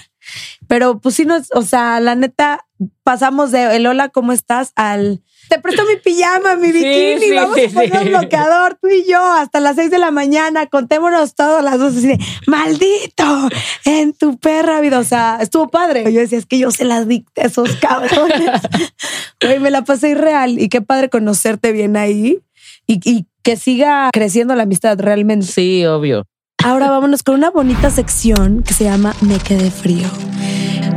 Pero pues sí, nos, o sea, la neta, pasamos de el hola, ¿cómo estás? al te presto mi pijama, mi bikini, sí, vamos sí, a poner sí. bloqueador, tú y yo, hasta las seis de la mañana, contémonos todas las dos, así de maldito en tu perra vida. O sea, estuvo padre. Yo decía, es que yo se las dicté a esos cabrones. Güey, me la pasé irreal y qué padre conocerte bien ahí y, y que siga creciendo la amistad realmente. Sí, obvio. Ahora vámonos con una bonita sección que se llama Me quedé frío.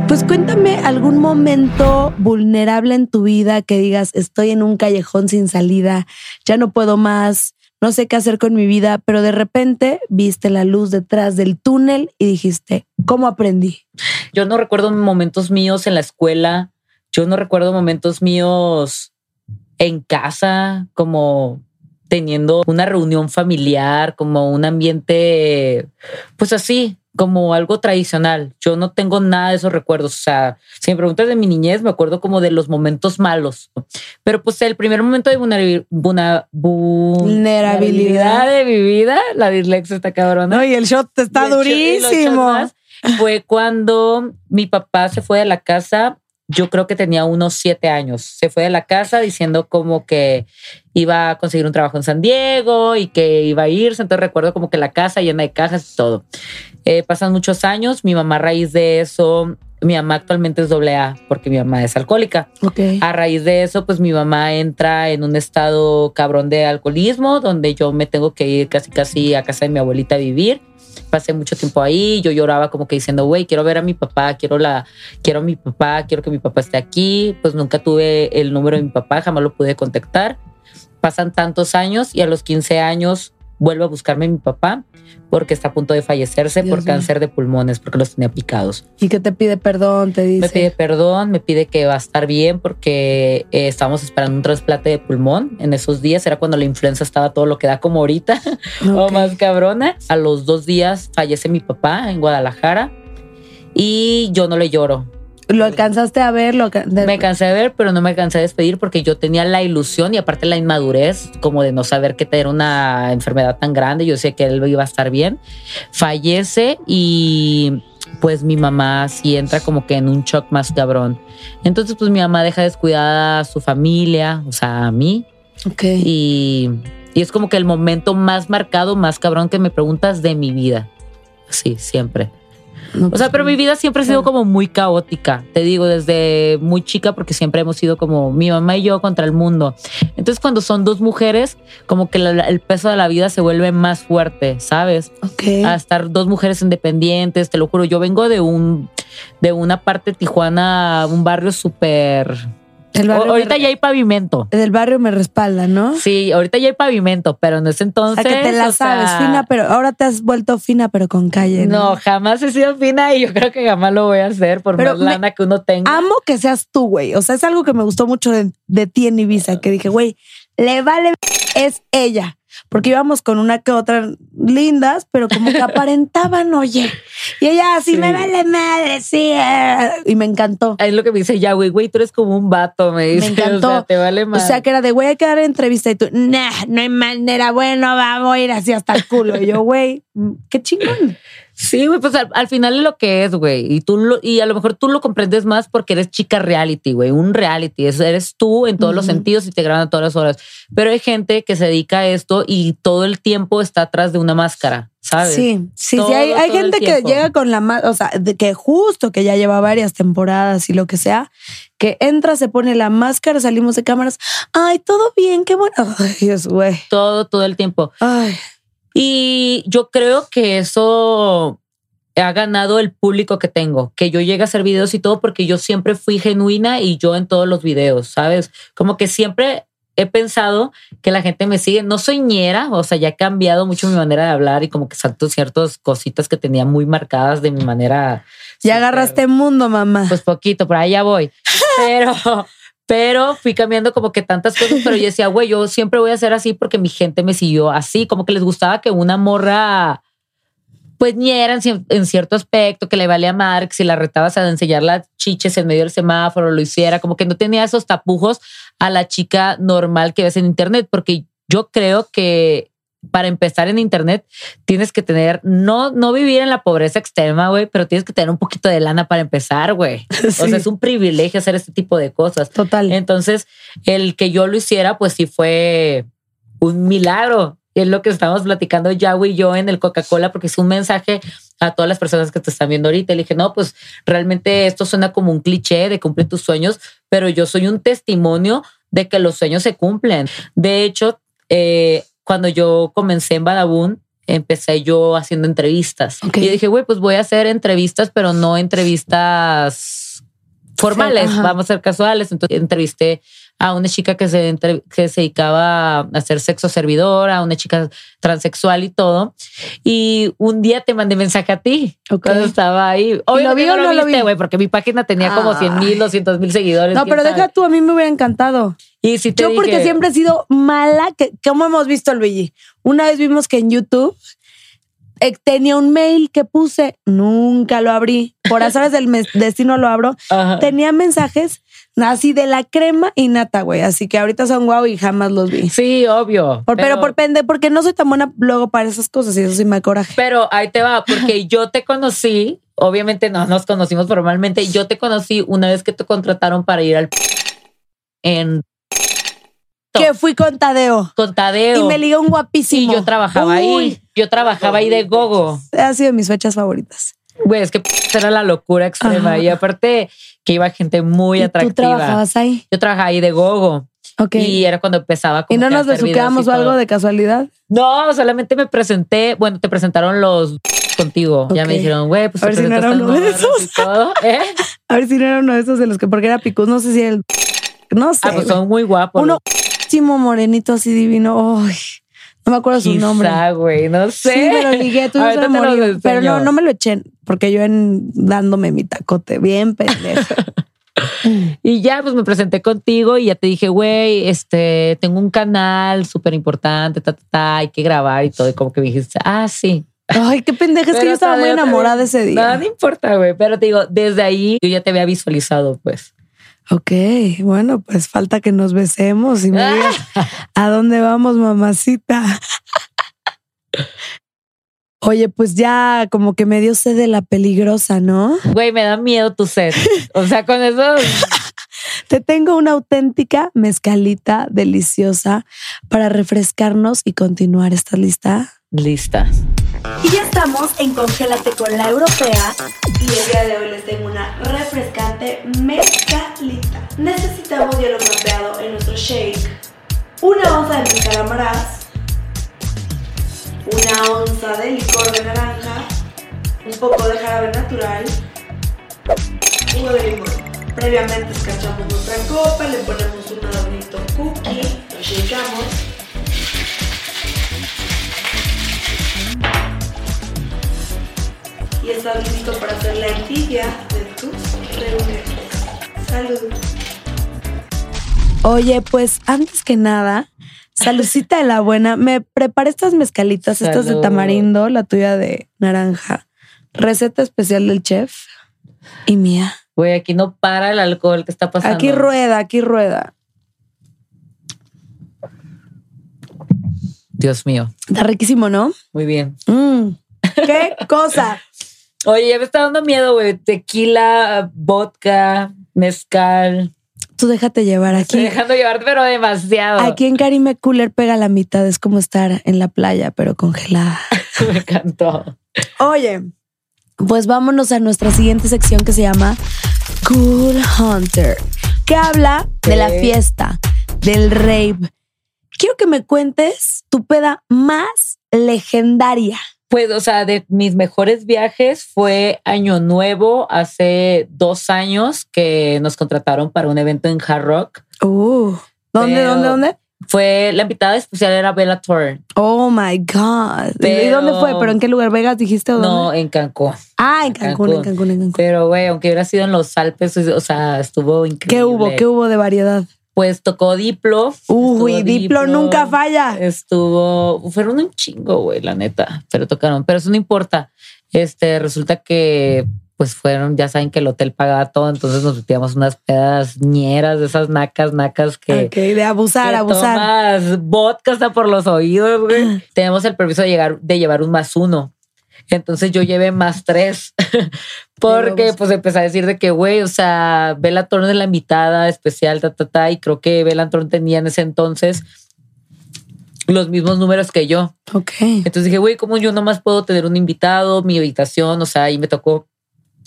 Pues cuéntame algún momento vulnerable en tu vida que digas, estoy en un callejón sin salida, ya no puedo más, no sé qué hacer con mi vida, pero de repente viste la luz detrás del túnel y dijiste, ¿cómo aprendí? Yo no recuerdo momentos míos en la escuela. Yo no recuerdo momentos míos en casa, como teniendo una reunión familiar, como un ambiente, pues así, como algo tradicional. Yo no tengo nada de esos recuerdos. O sea, si me preguntas de mi niñez, me acuerdo como de los momentos malos. Pero pues el primer momento de vulnerabil- vulna- vulnerabilidad de mi vida, la dislexia está cabrona. y el shot está Y más Fue cuando mi papá se fue de la casa. Yo creo que tenía unos siete años. Se fue de la casa diciendo como que iba a conseguir un trabajo en San Diego y que iba a irse. Entonces recuerdo como que la casa llena de cajas y todo. Eh, pasan muchos años. Mi mamá a raíz de eso, mi mamá actualmente es doble A porque mi mamá es alcohólica. Ok. A raíz de eso, pues mi mamá entra en un estado cabrón de alcoholismo, donde yo me tengo que ir casi casi a casa de mi abuelita a vivir. Pasé mucho tiempo ahí, yo lloraba como que diciendo, güey, quiero ver a mi papá, quiero la, quiero a mi papá, quiero que mi papá esté aquí. Pues nunca tuve el número de mi papá, jamás lo pude contactar. Pasan tantos años y a los 15 años vuelve a buscarme mi papá porque está a punto de fallecerse Dios por mío. cáncer de pulmones, porque los tenía picados. Y que te pide perdón, te dice. Me pide perdón, me pide que va a estar bien porque eh, estábamos esperando un trasplante de pulmón en esos días. Era cuando la influenza estaba todo lo que da como ahorita o Ok. más cabrona. A los dos días fallece mi papá en Guadalajara y yo no le lloro. Lo alcanzaste a ver, lo de- Me cansé de ver, pero no me cansé de despedir porque yo tenía la ilusión y aparte la inmadurez como de no saber que era una enfermedad tan grande. Yo decía que él iba a estar bien. Fallece y pues mi mamá sí entra como que en un shock más cabrón. Entonces pues mi mamá deja descuidada a su familia, o sea, a mí. Ok. Y, y es como que el momento más marcado, más cabrón que me preguntas de mi vida. Sí, siempre. No, O sea, pues, pero mi vida siempre ha sido como muy caótica. Te digo, desde muy chica, porque siempre hemos sido como mi mamá y yo contra el mundo. Entonces, cuando son dos mujeres, como que la- el peso de la vida se vuelve más fuerte, ¿sabes? Ok. A estar dos mujeres independientes, te lo juro. Yo vengo de un de una parte de Tijuana, un barrio súper. O- Ahorita me- ya hay pavimento. Del barrio me respalda, ¿no? Sí, ahorita ya hay pavimento, pero en ese O entonces. sea, que te la o sea, sabes, fina, pero ahora te has vuelto fina, pero con calle. No. No, jamás he sido fina y yo creo que jamás lo voy a hacer por Pero más me- lana que uno tenga. Amo que seas tú, güey. O sea, es algo que me gustó mucho de, de ti en Ibiza, que dije, güey, le vale, es ella. Porque íbamos con una que otra lindas, pero como que aparentaban, oye. Y ella así, Sí. me vale madre, sí. eh". Y me encantó. Es lo que me dice ya, güey, güey, tú eres como un vato, me dice. encantó. O sea, te vale O más. sea, que era de, güey, hay que dar entrevista. Y tú, nah, no hay manera, bueno, vamos a ir así hasta el culo. Y yo, güey, mm, qué chingón. Sí, güey, pues al, al final es lo que es, güey. Y tú lo, y a lo mejor tú lo comprendes más porque eres chica reality, güey. Un reality. Es, eres tú en todos los sentidos y te graban a todas las horas. Pero hay gente que se dedica a esto y todo el tiempo está atrás de una máscara, ¿sabes? Sí, sí, Todo, sí. Hay, hay gente que llega con la más, o sea, de que justo que ya lleva varias temporadas y lo que sea, que entra, se pone la máscara, salimos de cámaras. Ay, todo bien, qué bueno. Ay, Dios, güey. Todo, todo el tiempo. Ay, Y yo creo que eso ha ganado el público que tengo, que yo llegue a hacer videos y todo porque yo siempre fui genuina y yo en todos los videos, ¿sabes? Como que siempre he pensado que la gente me sigue, no soy ñera, o sea, ya he cambiado mucho mi manera de hablar y como que salto ciertas cositas que tenía muy marcadas de mi manera. ya súper- agarraste mundo, mamá. Pues poquito, por ahí ya voy. Pero, pero fui cambiando como que tantas cosas, pero yo decía, güey, yo siempre voy a ser así porque mi gente me siguió así, como que les gustaba que una morra, pues ni era en, cier- en cierto aspecto, que le valía madre, que si la retabas a enseñar las chiches en medio del semáforo, lo hiciera, como que no tenía esos tapujos a la chica normal que ves en internet, porque yo creo que para empezar en internet tienes que tener, no, no vivir en la pobreza extrema, güey, pero tienes que tener un poquito de lana para empezar, güey. O Sí. sea, es un privilegio hacer este tipo de cosas. Total. Entonces, el que yo lo hiciera, pues sí fue un milagro. Y es lo que estamos platicando Yahweh y yo en el Coca-Cola, porque es un mensaje a todas las personas que te están viendo ahorita. Le dije, no, pues realmente esto suena como un cliché de cumplir tus sueños, pero yo soy un testimonio de que los sueños se cumplen. De hecho, eh, cuando yo comencé en Badabun, empecé yo haciendo entrevistas. Y dije, güey, pues voy a hacer entrevistas, pero no entrevistas formales, vamos a ser casuales. Entonces entrevisté a una chica que se, que se dedicaba a hacer sexo servidor, a una chica transexual y todo. Y un día te mandé mensaje a ti Ok. cuando estaba ahí. Obviamente vi o no lo lo viste, vi? güey, porque mi página tenía como Ay. 100 mil, 200 mil seguidores. No, pero sabe. deja tú, a mí me hubiera encantado. Y si te Yo porque siempre he sido mala, que como hemos visto Luigi. Una vez vimos que en YouTube eh, tenía un mail que puse, nunca lo abrí. Por azares del destino lo abro. Ajá. Tenía mensajes así de la crema y nata, güey. Así que ahorita son guau y jamás los vi. Sí, obvio. Por- pero, por pende, porque no soy tan buena luego para esas cosas y eso sí me coraje. Pero ahí te va, porque yo te conocí, obviamente no nos conocimos formalmente, yo te conocí una vez que te contrataron para ir al en Que fui con Tadeo con Tadeo. y me ligó un y guapísimo. yo trabajaba Uy, ahí. Yo trabajaba ahí de gogo. Ha sido de mis fechas favoritas. Güey, es que era la locura extrema. Ajá. Y aparte que iba gente muy ¿Y tú atractiva. trabajabas ahí? Yo trabajaba ahí de gogo. Ok. Y era cuando empezaba como ¿Y no nos besuqueamos o algo de casualidad? No, solamente me presenté. Bueno, te presentaron los contigo. Ya me dijeron, güey, pues A ver si no era uno de esos. todo. ¿Eh? A ver si no era uno de esos de los que, porque era picus, no sé si el. No sé. Ah, pues son muy guapos. Uno chimo morenito así divino. Ay, no me acuerdo su nombre. güey, no sé. Sí, me lo ligué, tú te morir. Pero no, no me lo eché, porque yo en dándome mi tacote, bien pendeja. Y ya, pues me presenté contigo y ya te dije, güey, este, tengo un canal súper importante, ta, ta, ta, hay que grabar y todo. Y como que me dijiste, ah, sí. Ay, qué pendeja, es que yo estaba muy enamorada ese día. No, no importa, güey. Pero te digo, desde ahí yo ya te había visualizado, pues. Ok, bueno, pues falta que nos besemos y me digas a dónde vamos, mamacita. Oye, pues ya como que me dio sed de la peligrosa, ¿no? Güey, me da miedo tu set. O sea, con eso. Te tengo una auténtica mezcalita deliciosa para refrescarnos y continuar esta lista. Lista. Y ya estamos en Congélate con la Europea. Y el día de hoy les tengo una refrescante mezcalita. Necesitamos hielo mapeado en nuestro shake, una onza de calamaras, una onza de licor de naranja, un poco de jarabe natural, jugo de limón. Previamente escachamos nuestra copa, le ponemos un adornito cookie, lo shakeamos. Estás listo para hacer la envidia de tus reuniones. Salud. Oye, pues antes que nada, saludcita de la buena. Me preparé estas mezcalitas, estas de tamarindo, la tuya de naranja. Receta especial del chef y mía. Güey, aquí no para el alcohol que está pasando. Aquí rueda, aquí rueda. Dios mío. Está riquísimo, ¿no? Muy bien. Mm. ¿Qué cosa? Oye, ya me está dando miedo, güey. Tequila, vodka, mezcal. Tú déjate llevar Estoy aquí. dejando llevar, pero demasiado. Aquí en Karime Cooler pega la mitad. Es como estar en la playa, pero congelada. me encantó. Oye, pues vámonos a nuestra siguiente sección que se llama Cool Hunter, que habla de la fiesta, del rave. Quiero que me cuentes tu peda más legendaria. Pues, o sea, de mis mejores viajes fue Año Nuevo hace dos años que nos contrataron para un evento en Hard Rock. Uh, ¿Dónde, Pero- dónde, dónde? Fue la invitada especial era Bella Thorne. Oh my God. ¿Y dónde fue? ¿Pero en qué lugar? ¿Vegas dijiste o dónde? No, en Cancún. Ah, en Cancún, en Cancún. Cancún, en Cancún. Pero, güey, aunque hubiera sido en los Alpes, o sea, estuvo increíble. ¿Qué hubo? ¿Qué hubo de variedad? Pues tocó Diplo. Uy, Estuvo Diplo nunca falla. Estuvo, fueron un chingo, güey, la neta, pero tocaron, pero eso no importa. Este, resulta que pues fueron, ya saben que el hotel pagaba todo, entonces nos metíamos unas pedas ñeras de esas nacas, nacas que, Ok, de abusar, que abusar. tomas vodka hasta por los oídos, güey. Tenemos el permiso de llegar, de llevar un más uno. Entonces yo llevé más tres. Porque pues empecé a decir de que, güey, o sea, Bella Thorne es la invitada especial, ta, ta, ta. Y creo que Bella Thorne tenía en ese entonces los mismos números que yo. Ok. Entonces dije, güey, ¿cómo yo nomás puedo tener un invitado, mi habitación? O sea, y me tocó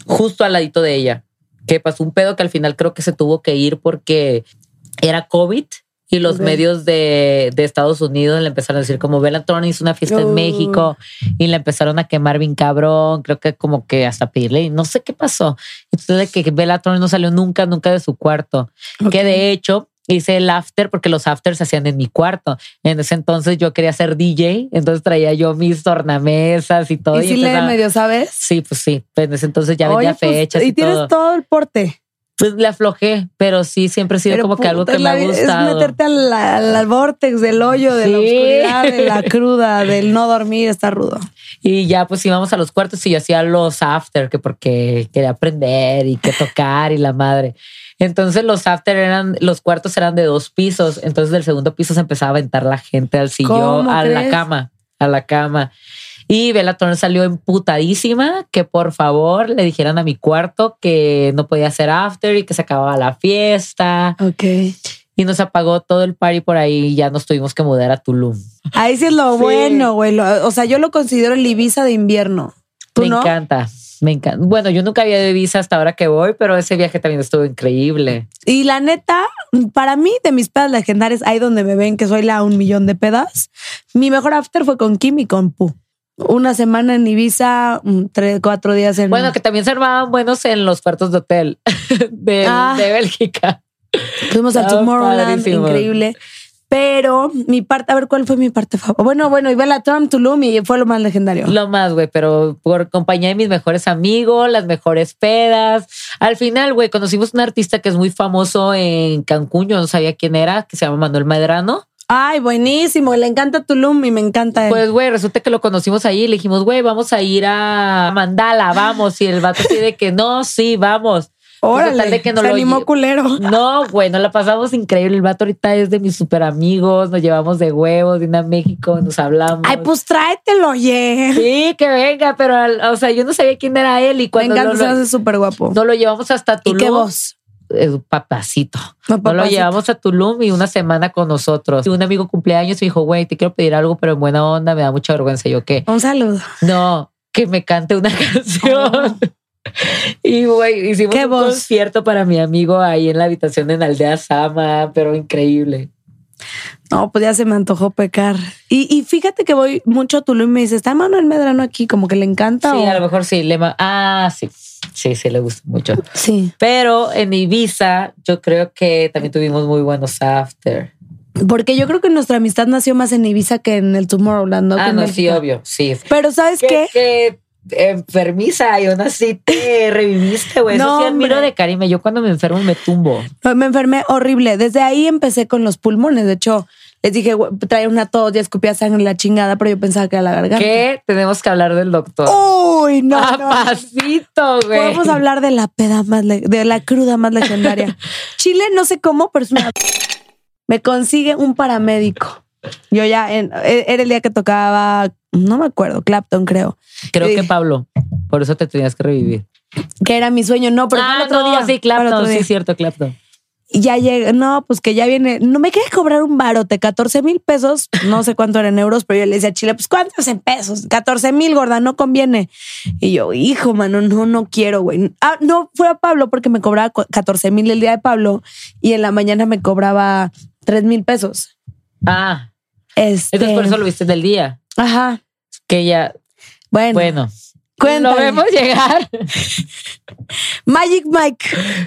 justo al ladito de ella. Que pasó un pedo que al final creo que se tuvo que ir porque era COVID y los medios de, de Estados Unidos le empezaron a decir como Bella Thorne hizo una fiesta Oh. en México y le empezaron a quemar bien cabrón. Creo que como que hasta pedirle, no sé qué pasó. Entonces que Bella Thorne no salió nunca, nunca de su cuarto. Que de hecho hice el after porque los afters se hacían en mi cuarto. En ese entonces yo quería ser DJ, entonces traía yo mis tornamesas y todo. ¿Y si le medio sabes? Sí, pues sí. Pues en ese entonces ya Oye, vendía pues, fechas y, y tienes todo. todo. el porte. Pues le aflojé, pero sí, siempre ha sido Pero como que algo que me ha gustado. Es meterte al, al, al vortex del hoyo, de la oscuridad, de la cruda, del no dormir, está rudo. Y ya pues íbamos a los cuartos y yo hacía los after, que porque quería aprender y que tocar y la madre. Entonces los after eran, los cuartos eran de dos pisos. Entonces del segundo piso se empezaba a aventar la gente al sillón, ¿Cómo a la cama, a la cama. Y Bella Thorne salió emputadísima que por favor le dijeran a mi cuarto que no podía hacer after y que se acababa la fiesta. Ok. Y nos apagó todo el party por ahí y ya nos tuvimos que mudar a Tulum. Ahí sí es lo Sí. bueno, güey. O sea, yo lo considero el Ibiza de invierno. ¿Tú Me no? encanta, me encanta. Bueno, yo nunca había de visa hasta ahora que voy, pero ese viaje también estuvo increíble. Y la neta, para mí, de mis pedas legendarias, ahí donde me ven que soy la un millón de pedas, mi mejor after fue con Kim y con Pu. Una semana en Ibiza, mm, tres, cuatro días en... Bueno, que también se armaban buenos en los cuartos de hotel de, Ah. de Bélgica. Fuimos al Tomorrowland, padrísimo. increíble. Pero mi parte, a ver, ¿cuál fue mi parte favorita? Bueno, bueno, y Bella Trump, Tulum y fue lo más legendario. Lo más, güey, pero por compañía de mis mejores amigos, las mejores pedas. Al final, güey, conocimos un artista que es muy famoso en Cancún, yo no sabía quién era, que se llama Manuel Medrano. Ay, buenísimo. Le encanta Tulum y me encanta él. Pues, güey, resulta que lo conocimos ahí y le dijimos, güey, vamos a ir a Mandala, vamos. Y el vato así de que no, sí, vamos. Órale, de que no se lo animó culero. No, güey, nos la pasamos increíble. El vato ahorita es de mis super amigos, nos llevamos de huevos, vine a México, nos hablamos. Ay, pues tráetelo, oye. Sí, que venga, pero, o sea, yo no sabía quién era él y cuando lo- se lo- hace súper guapo. nos lo llevamos hasta ¿Y Tulum. qué voz? Papacito. No, Nos lo llevamos a Tulum y una semana con nosotros. Y un amigo cumpleaños y dijo, güey, te quiero pedir algo, pero en buena onda, me da mucha vergüenza. Y yo, ¿qué? Un saludo. No, que me cante una canción. Y güey, hicimos Oh. ¿Qué un voz? concierto para mi amigo ahí en la habitación en Aldea Sama, pero increíble. No, pues ya se me antojó pecar. Y, y fíjate que voy mucho a Tulum y me dice, está Manuel Medrano aquí, como que le encanta. Sí, o- a lo mejor sí. Le ah, sí. Sí, sí, le gusta mucho. Sí, Pero en Ibiza, yo creo que también tuvimos muy buenos after. porque yo creo que nuestra amistad nació más en Ibiza que en el Tomorrowland, ¿no? Que ah, no, sí, obvio. Sí. Pero ¿sabes qué? Qué enfermiza y aún así te reviviste, güey. No, Eso sí admiro de Karime. Yo cuando me enfermo me tumbo. Me enfermé horrible. Desde ahí empecé con los pulmones. De hecho, les dije, traía una tos, ya escupía sangre en la chingada, pero yo pensaba que era la garganta. ¿Qué? Tenemos que hablar del doctor. Uy, no, no. Papacito, güey. Podemos hablar de la peda más, de la cruda más legendaria. Chile, no sé cómo, pero es una... Me consigue un paramédico. Yo ya, en- e, era el día que tocaba, no me acuerdo, Clapton, creo. Creo que Pablo. Por eso te tenías que revivir. Que era mi sueño. No, pero fue el ah, otro no, día. sí, Clapton. otro Sí, cierto, Clapton. Y ya llega, no, pues que ya viene, no me quería cobrar un barote, 14 mil pesos, no sé cuánto era en euros, pero yo le decía a Chile, pues cuántos en pesos, 14 mil, gorda, no conviene. Y yo, hijo, mano, no, no quiero, güey. Ah, no, fue a Pablo porque me cobraba cu- 14 mil el día de Pablo y en la mañana me cobraba 3 mil pesos. Ah, Este, entonces por eso lo viste del día. Ajá, Que ya, bueno, bueno. Cuéntame. Lo vemos llegar. Magic Mike.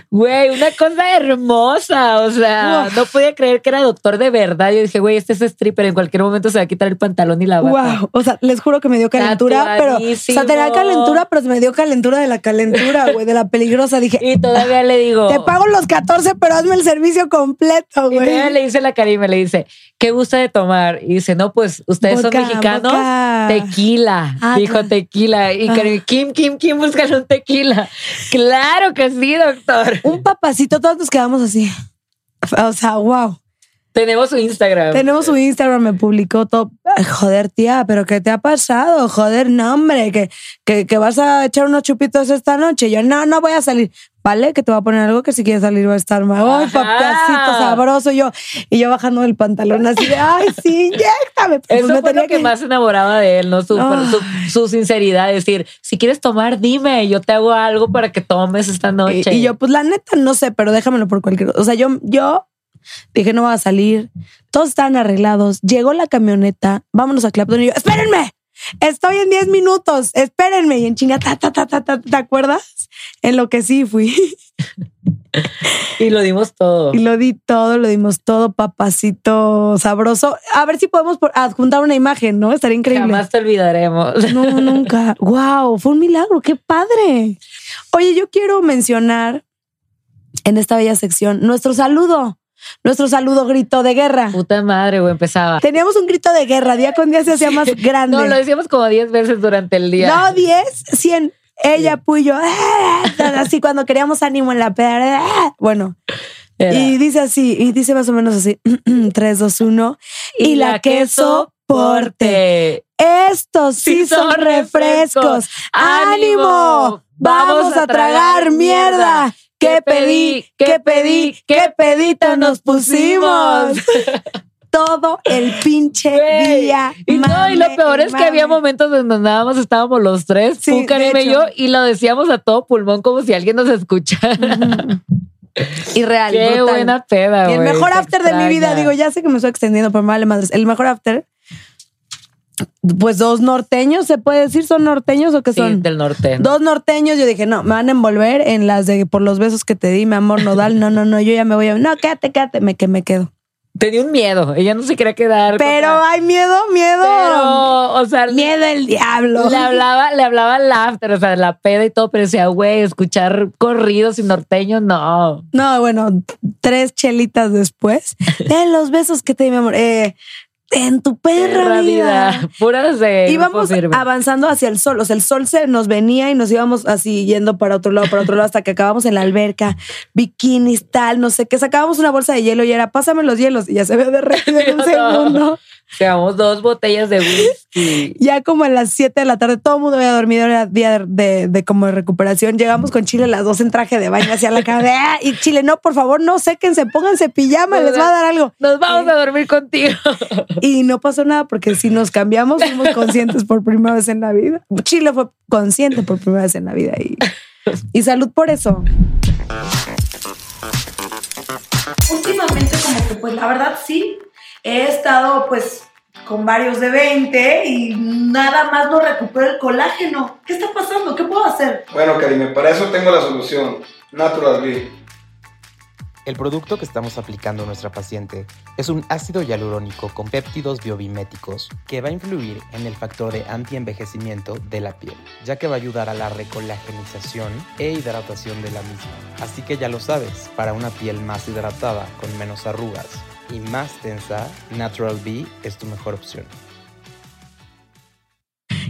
Güey, una cosa hermosa. O sea, no podía creer que era doctor de verdad. Yo dije, güey, este es stripper. En cualquier momento se va a quitar el pantalón y la bata. Wow, o sea, les juro que me dio calentura, pero o sea, tenía calentura, pero me dio calentura de la calentura, güey, de la peligrosa. Dije, Y todavía le digo. Te pago los 14, pero hazme el servicio completo, Y todavía güey. le dice la Karime, le dice, ¿qué gusta de tomar? Y dice, no, pues ustedes son mexicanos. Tequila, Ah, dijo tequila. Y Ah. Kim, Kim, Kim, buscan un tequila. Claro que sí, doctor. Un papacito, todos nos quedamos así. O sea, wow. Tenemos su Instagram. Tenemos su Instagram, me publicó todo. Joder, tía, pero ¿qué te ha pasado? Joder, no, hombre, que, que, que vas a echar unos chupitos esta noche. Yo, no, no voy a salir. Vale, que te voy a poner algo que si quieres salir va a estar mal. Ay, papacito sabroso. Yo, y yo bajando el pantalón así de, ay, sí, inyéctame. Pues Eso me fue lo que, más enamoraba de él, ¿no? Su, Ah. su, su sinceridad, decir, si quieres tomar, dime, yo te hago algo para que tomes esta noche. Y, y yo, pues la neta, no sé, pero déjamelo por cualquier cosa. O sea, yo, yo dije, no va a salir. Todos estaban arreglados. Llegó la camioneta. Vámonos a Clapton. Y yo, espérenme. Estoy en 10 minutos. Espérenme. Y en chinga, ta, ta, ta, ta, ta, ¿te acuerdas? En lo que sí fui. Y lo dimos todo. Y lo di todo, lo dimos todo, papacito sabroso. A ver si podemos adjuntar una imagen, ¿no? Estaría increíble. Jamás te olvidaremos. No, nunca. wow, fue un milagro, qué padre. Oye, yo quiero mencionar en esta bella sección nuestro saludo, nuestro saludo grito de guerra. Puta madre, güey, empezaba. Teníamos un grito de guerra, día con día se hacía más grande. No, lo decíamos como 10 veces durante el día. No, 10, 100. Ella, Puyo, así cuando queríamos ánimo en la peda. Bueno, Era, y dice así, y dice más o menos así: 3, 2, 1. Y la queso porte. Estos sí, son refrescos. ¡Ánimo! Vamos a tragar mierda. ¿Qué pedí? ¿Qué pedí? ¿Qué pedita nos pusimos? Todo el pinche Güey. día. Y no, y lo peor es que había momentos donde nada más estábamos los tres, Sí, tú, y yo, y lo decíamos a todo pulmón como si alguien nos escuchara. Y real. Qué brutal. buena peda, Y el güey, mejor te after de mi vida, digo, ya sé que me estoy extendiendo, pero me vale madres. El mejor after, pues dos norteños, ¿se puede decir? ¿Son norteños o qué Sí, son? del norte. ¿no? Dos norteños, yo dije, no, me van a envolver en las de por los besos que te di, mi amor nodal. No, no, no, yo ya me voy a. No, quédate, quédate, me que me quedo. Tenía un miedo, ella no se quería quedar. Pero contra- hay miedo, miedo. Pero, o sea, miedo el diablo. le hablaba, le hablaba al after, o sea, la peda y todo, pero decía, güey, escuchar corridos y norteños, no. No, bueno, tres chelitas después. De los besos que te di, mi amor. Eh, en tu perra, Perra vida. vida. Puras de. íbamos avanzando hacia el sol. O sea, el sol se nos venía y nos íbamos así yendo para otro lado, para otro lado, hasta que acabamos en la alberca, bikinis, tal, no sé qué. Sacábamos una bolsa de hielo y era, pásame los hielos. Y ya se ve derretido en un segundo. Llevamos dos botellas de whisky. Ya como a las 7 de la tarde, todo el mundo había dormido, era día de, de, de como recuperación. Llegamos con Chile las dos en traje de baño hacia la cara de, "Ah", y Chile, no, por favor, no séquense, pónganse pijama, les va a dar algo. Nos vamos a dormir contigo. Y no pasó nada porque si nos cambiamos, fuimos conscientes por primera vez en la vida. Chile fue consciente por primera vez en la vida y, y salud por eso. Últimamente como que pues la verdad sí, he estado pues con varios de 20 y nada más no recupero el colágeno. ¿Qué está pasando? ¿Qué puedo hacer? Bueno, Karime, para eso tengo la solución. Natural B. El producto que estamos aplicando a nuestra paciente es un ácido hialurónico con péptidos biomiméticos que va a influir en el factor de antienvejecimiento de la piel, ya que va a ayudar a la recolagenización e hidratación de la misma. Así que ya lo sabes, para una piel más hidratada, con menos arrugas y más tensa, Natural B es tu mejor opción.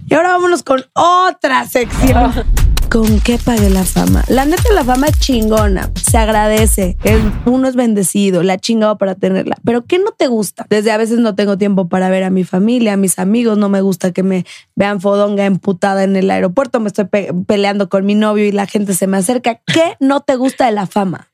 Y ahora vámonos con otra sección. ¿Con qué pagué la fama? La neta, la fama es chingona. Se agradece. El, uno es bendecido. La chingado para tenerla. Pero ¿qué no te gusta? Desde a veces no tengo tiempo para ver a mi familia, a mis amigos. No me gusta que me vean fodonga emputada en el aeropuerto. Me estoy pe- peleando con mi novio y la gente se me acerca. ¿Qué no te gusta de la fama?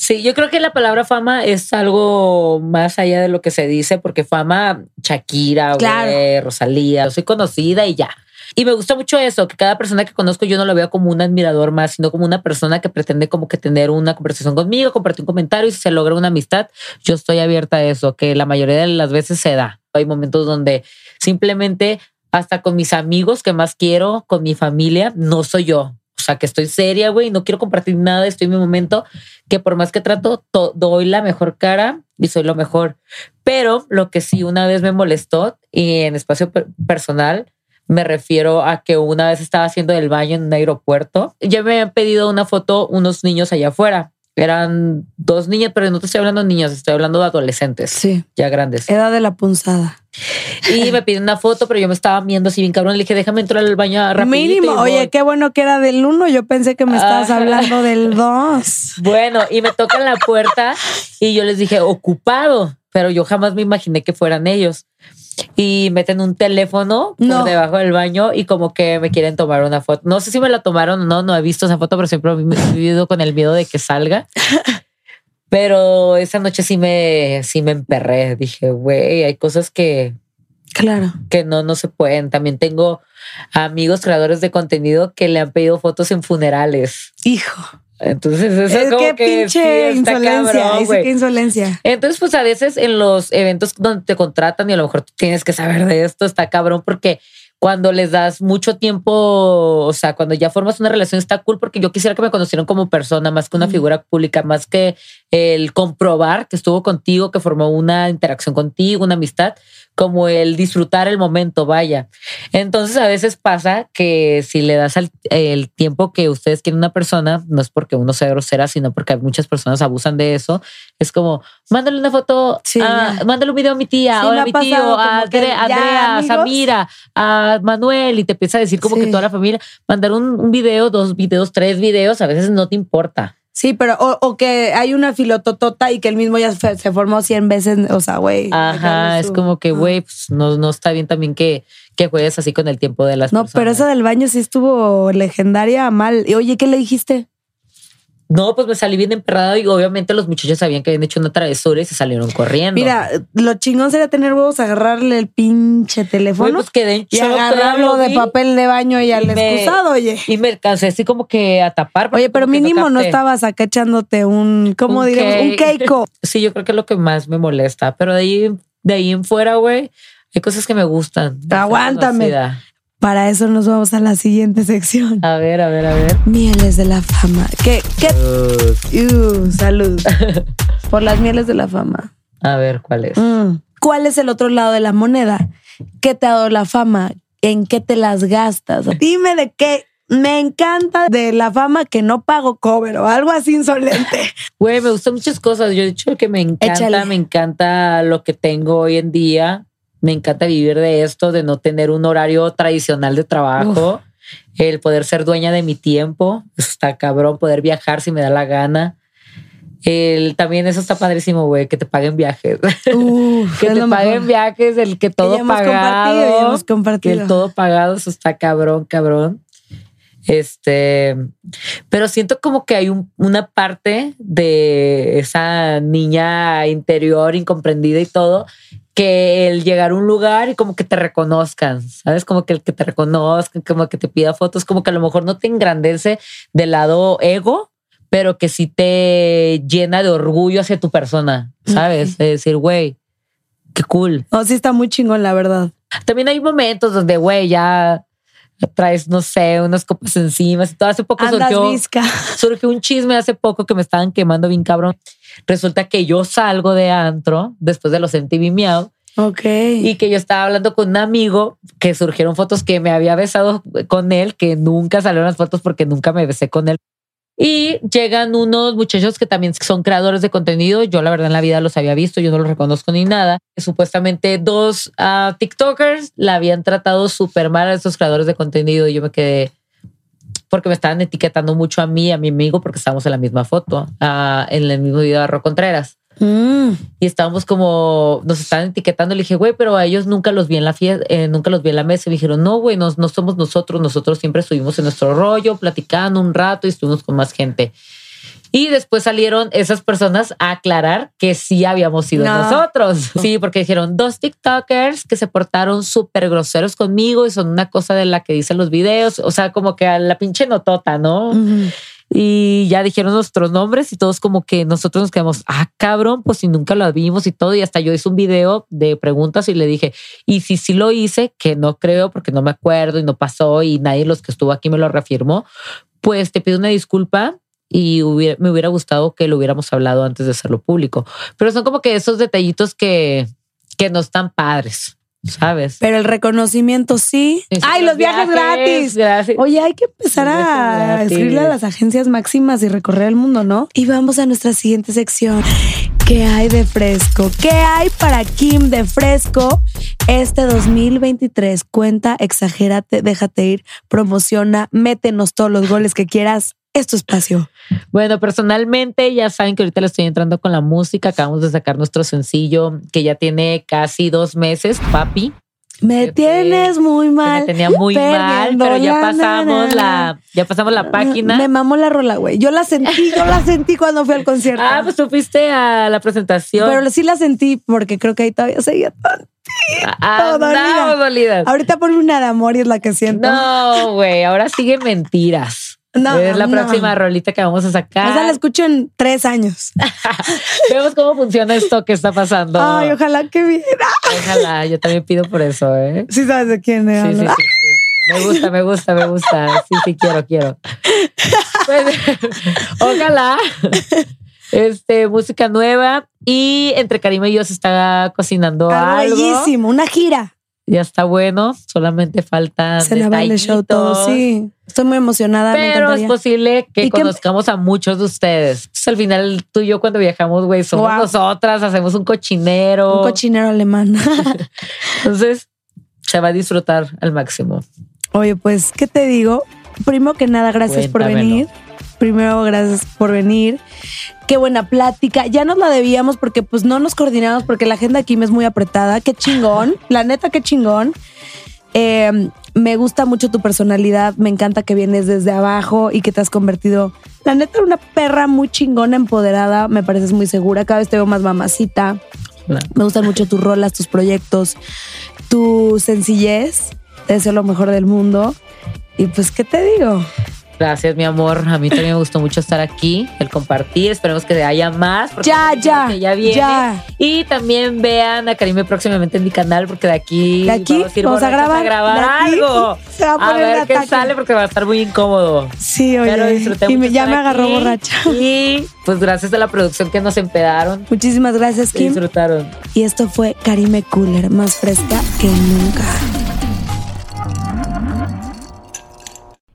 Sí, yo creo que la palabra fama es algo más allá de lo que se dice, porque fama, Shakira, güey, Claro. Rosalía, soy conocida y ya. Y me gusta mucho eso, que cada persona que conozco yo no lo veo como un admirador más, sino como una persona que pretende como que tener una conversación conmigo, compartir un comentario y si se logra una amistad, yo estoy abierta a eso, que la mayoría de las veces se da. Hay momentos donde simplemente hasta con mis amigos que más quiero, con mi familia, no soy yo. Que estoy seria, güey, no quiero compartir nada, estoy en mi momento, que por más que trato, to- doy la mejor cara y soy lo mejor. Pero lo que sí una vez me molestó y en espacio per- personal, me refiero a que una vez estaba haciendo el baño en un aeropuerto. Ya me habían pedido una foto unos niños allá afuera. Eran dos niñas, pero no te estoy hablando de niños, estoy hablando de adolescentes, Sí. ya grandes. Edad de la punzada. Y me piden una foto, pero yo me estaba viendo así bien cabrón. Le dije, déjame entrar al baño rapidito. y Mínimo. voy". Oye, qué bueno que era del uno. Yo pensé que me estabas Ajá. hablando del dos. Bueno, y me tocan la puerta y yo les dije, ocupado, pero yo jamás me imaginé que fueran ellos. Y meten un teléfono por debajo del baño y como que me quieren tomar una foto. No sé si me la tomaron o no, no he visto esa foto, pero siempre he vivido con el miedo de que salga. Pero esa noche sí me, sí me emperré. Dije, güey, hay cosas que, Claro. que no, no se pueden. También tengo amigos creadores de contenido que le han pedido fotos en funerales. Hijo. Entonces, eso Es como que que pinche sí insolencia. cabrón, Dice que insolencia. Entonces, pues a veces en los eventos donde te contratan y a lo mejor tú tienes que saber de esto, está cabrón porque cuando les das mucho tiempo, o sea, cuando ya formas una relación está cool porque yo quisiera que me conocieran como persona más que una Mm. figura pública, más que el comprobar que estuvo contigo, que formó una interacción contigo, una amistad, como el disfrutar el momento, vaya. Entonces a veces pasa que si le das el tiempo que ustedes quieren a una persona, no es porque uno sea grosera, sino porque muchas personas abusan de eso. Es como, mándale una foto, Sí, a- mándale un video a mi tía, Sí, o me a ha mi tío, a Andrea, a. Samira, a Manuel, y te empieza a decir como Sí. que toda la familia, mandar un, un video, dos videos, tres videos, a veces no te importa. Sí, pero o, o que hay una filototota y que el mismo ya se, se formó 100 veces. O sea, güey. Ajá, es como que, güey, pues no, no está bien también que, que juegues así con el tiempo de las No, personas. pero esa del baño sí estuvo legendaria mal. Y oye, ¿qué le dijiste? No, pues me salí bien emperrado y obviamente los muchachos sabían que habían hecho una travesura y se salieron corriendo. Mira, lo chingón sería tener huevos, agarrarle el pinche teléfono pues quedé en y shock, agarrarlo lo de vi papel de baño y al me- excusado, oye. Y me alcancé así como que a tapar. Oye, pero mínimo no, capté. estabas acá echándote un, ¿cómo diremos? Un keiko. Sí, yo creo que es lo que más me molesta. Pero de ahí, de ahí en fuera, güey, hay cosas que me gustan. Aguántame. Para eso nos vamos a la siguiente sección. A ver, a ver, a ver. Mieles de la fama. ¿Qué? ¿Qué? Uh, salud. Por las mieles de la fama. A ver, ¿cuál es? Mm. ¿Cuál es el otro lado de la moneda? ¿Qué te ha dado la fama? ¿En qué te las gastas? Dime de qué. Me encanta de la fama que no pago cover o algo así insolente. Güey, me gustan muchas cosas. Yo he dicho que me encanta, Échale. me encanta lo que tengo hoy en día. Me encanta vivir de esto, de no tener un horario tradicional de trabajo. El poder ser dueña de mi tiempo. Está cabrón, poder viajar si me da la gana. El, también eso está padrísimo, güey, que te paguen viajes. Uf, que te paguen mejor. viajes, el que todo compartido, pagado. Que compartido. el todo pagado, eso está cabrón, cabrón. Este, pero siento como que hay un- una parte de esa niña interior incomprendida y todo, que el llegar a un lugar y como que te reconozcan, ¿sabes? Como que el que te reconozcan, como que te pida fotos, como que a lo mejor no te engrandece del lado ego, pero que sí te llena de orgullo hacia tu persona, ¿sabes? De decir, güey, qué cool. No, sí está muy chingón, la verdad. También hay momentos donde, güey, ya traes, no sé, unas copas encima. y todo hace poco surgió, surgió un chisme hace poco que me estaban quemando bien cabrón. Resulta que yo salgo de antro después de los MTV Miau Ok. y que yo estaba hablando con un amigo que surgieron fotos que me había besado con él, que nunca salieron las fotos porque nunca me besé con él. Y llegan unos muchachos que también son creadores de contenido. Yo la verdad en la vida los había visto, yo no los reconozco ni nada. Supuestamente dos ah, TikTokers la habían tratado súper mal a estos creadores de contenido y yo me quedé porque me estaban etiquetando mucho a mí, a mi amigo, porque estábamos en la misma foto, ah, en el mismo video de Ro Contreras Mm. y estábamos como, nos estaban etiquetando. Le dije, güey, pero a ellos nunca los vi en la fiesta, nunca los vi en la mesa. Y me dijeron, no, güey, no, no somos nosotros. Nosotros siempre estuvimos en nuestro rollo, platicando un rato y estuvimos con más gente. Y después salieron esas personas a aclarar que sí habíamos sido No. nosotros. Sí, porque dijeron dos TikTokers que se portaron súper groseros conmigo y son una cosa de la que dicen los videos. O sea, como que a la pinche notota, ¿no? Ujú. Y ya dijeron nuestros nombres y todos como que nosotros nos quedamos, ah, cabrón, pues si nunca lo vimos y todo. Y hasta yo hice un video de preguntas y le dije, y si sí lo hice, que no creo porque no me acuerdo y no pasó y nadie de los que estuvo aquí me lo reafirmó, pues te pido una disculpa y me hubiera gustado que lo hubiéramos hablado antes de hacerlo público. Pero son como que esos detallitos que, que no están padres, ¿sabes? Pero el reconocimiento sí. Sí, ¡Ay, los viajes, gratis! Gracias. Oye, hay que empezar Los a gratis. escribirle a las agencias máximas y recorrer el mundo, ¿no? Y vamos a nuestra siguiente sección. ¿Qué hay de fresco? ¿Qué hay para Kim de fresco este 2023? Cuenta, exagérate, déjate ir, promociona, métenos todos los goles que quieras. Es tu espacio. Bueno, personalmente ya saben que ahorita le estoy entrando con la música. Acabamos de sacar nuestro sencillo que ya tiene casi dos meses, Papi. Me Que tienes muy mal. me tenía muy mal, pero ya pasamos la, ya pasamos la página. Me mamó la rola, güey. Yo la sentí, yo la sentí cuando fui al concierto. Ah, pues tú fuiste a la presentación. Pero sí la sentí porque creo que ahí todavía seguía tan. Ah, dolida. Ahorita ponme una de amor y es la que siento. No, güey, ahora sigue mentiras. No, es la no. próxima rolita que vamos a sacar. Esa la escucho en tres años. Vemos cómo funciona esto que está pasando. Ay, ojalá que viera. Ojalá, yo también pido por eso, ¿eh? Sí sabes de quién Sí, es. sí, sí, sí. Me gusta, me gusta, me gusta. Sí, sí, quiero, quiero. Pues, ojalá. Este, música nueva. Y entre Karima y yo se está cocinando Algo algo. bellísimo, una gira. Ya está bueno. Solamente falta. Se el show todo. Sí, estoy muy emocionada. me Pero es encantaría. posible que ¿Y qué- conozcamos a muchos de ustedes. Entonces, al final, tú y yo, cuando viajamos, güey, somos Wow. nosotras, hacemos un cochinero. Un cochinero alemán. Entonces, se va a disfrutar al máximo. Oye, pues, ¿qué te digo? Primero que nada, gracias por venir. Primero, gracias por venir. Qué buena plática. Ya nos la debíamos porque pues no nos coordinamos porque la agenda aquí me es muy apretada. Qué chingón. La neta, qué chingón. Eh, me gusta mucho tu personalidad. Me encanta que vienes desde abajo y que te has convertido, la neta, en una perra muy chingona, empoderada. Me pareces muy segura. Cada vez te veo más mamacita. Me gustan mucho tus rolas, tus proyectos, tu sencillez. Te deseo lo mejor del mundo. Y pues, ¿qué te digo? Gracias, mi amor. A mí también me gustó mucho estar aquí, el compartir. Esperemos que haya más. Ya, ya, que ya viene. ya. Y también vean a Karime próximamente en mi canal, porque de aquí, De aquí vamos a, ir vamos a borrachas grabar, aquí algo. se va a poner ver qué sale, porque va a estar muy incómodo. Sí, oye. Pero disfruté y mucho ya me agarró aquí. borracha. Y pues gracias a la producción que nos empedaron. Muchísimas gracias, Kim. Disfrutaron. Y esto fue Karime Cooler, más fresca que nunca.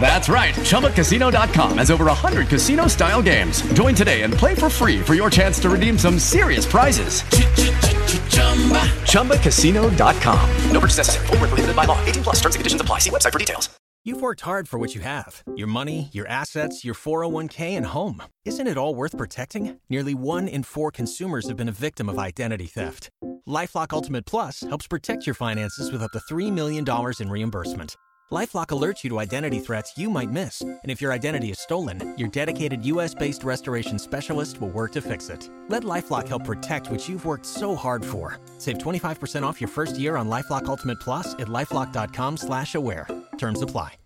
That's right. ChumbaCasino.com has over 100 casino style games. Join today and play for free for your chance to redeem some serious prizes. ChumbaCasino.com. No purchase necessary. Full prohibited by law. 18 plus terms and conditions apply. See website for details. You've worked hard for what you have your money, your assets, your 401k, and home. Isn't it all worth protecting? Nearly one in four consumers have been a victim of identity theft. Lifelock Ultimate Plus helps protect your finances with up to $3 million in reimbursement. LifeLock alerts you to identity threats you might miss, and if your identity is stolen, your dedicated U.S.-based restoration specialist will work to fix it. Let LifeLock help protect what you've worked so hard for. Save 25% off your first year on LifeLock Ultimate Plus at lifeLock.com/slash-aware. Terms apply.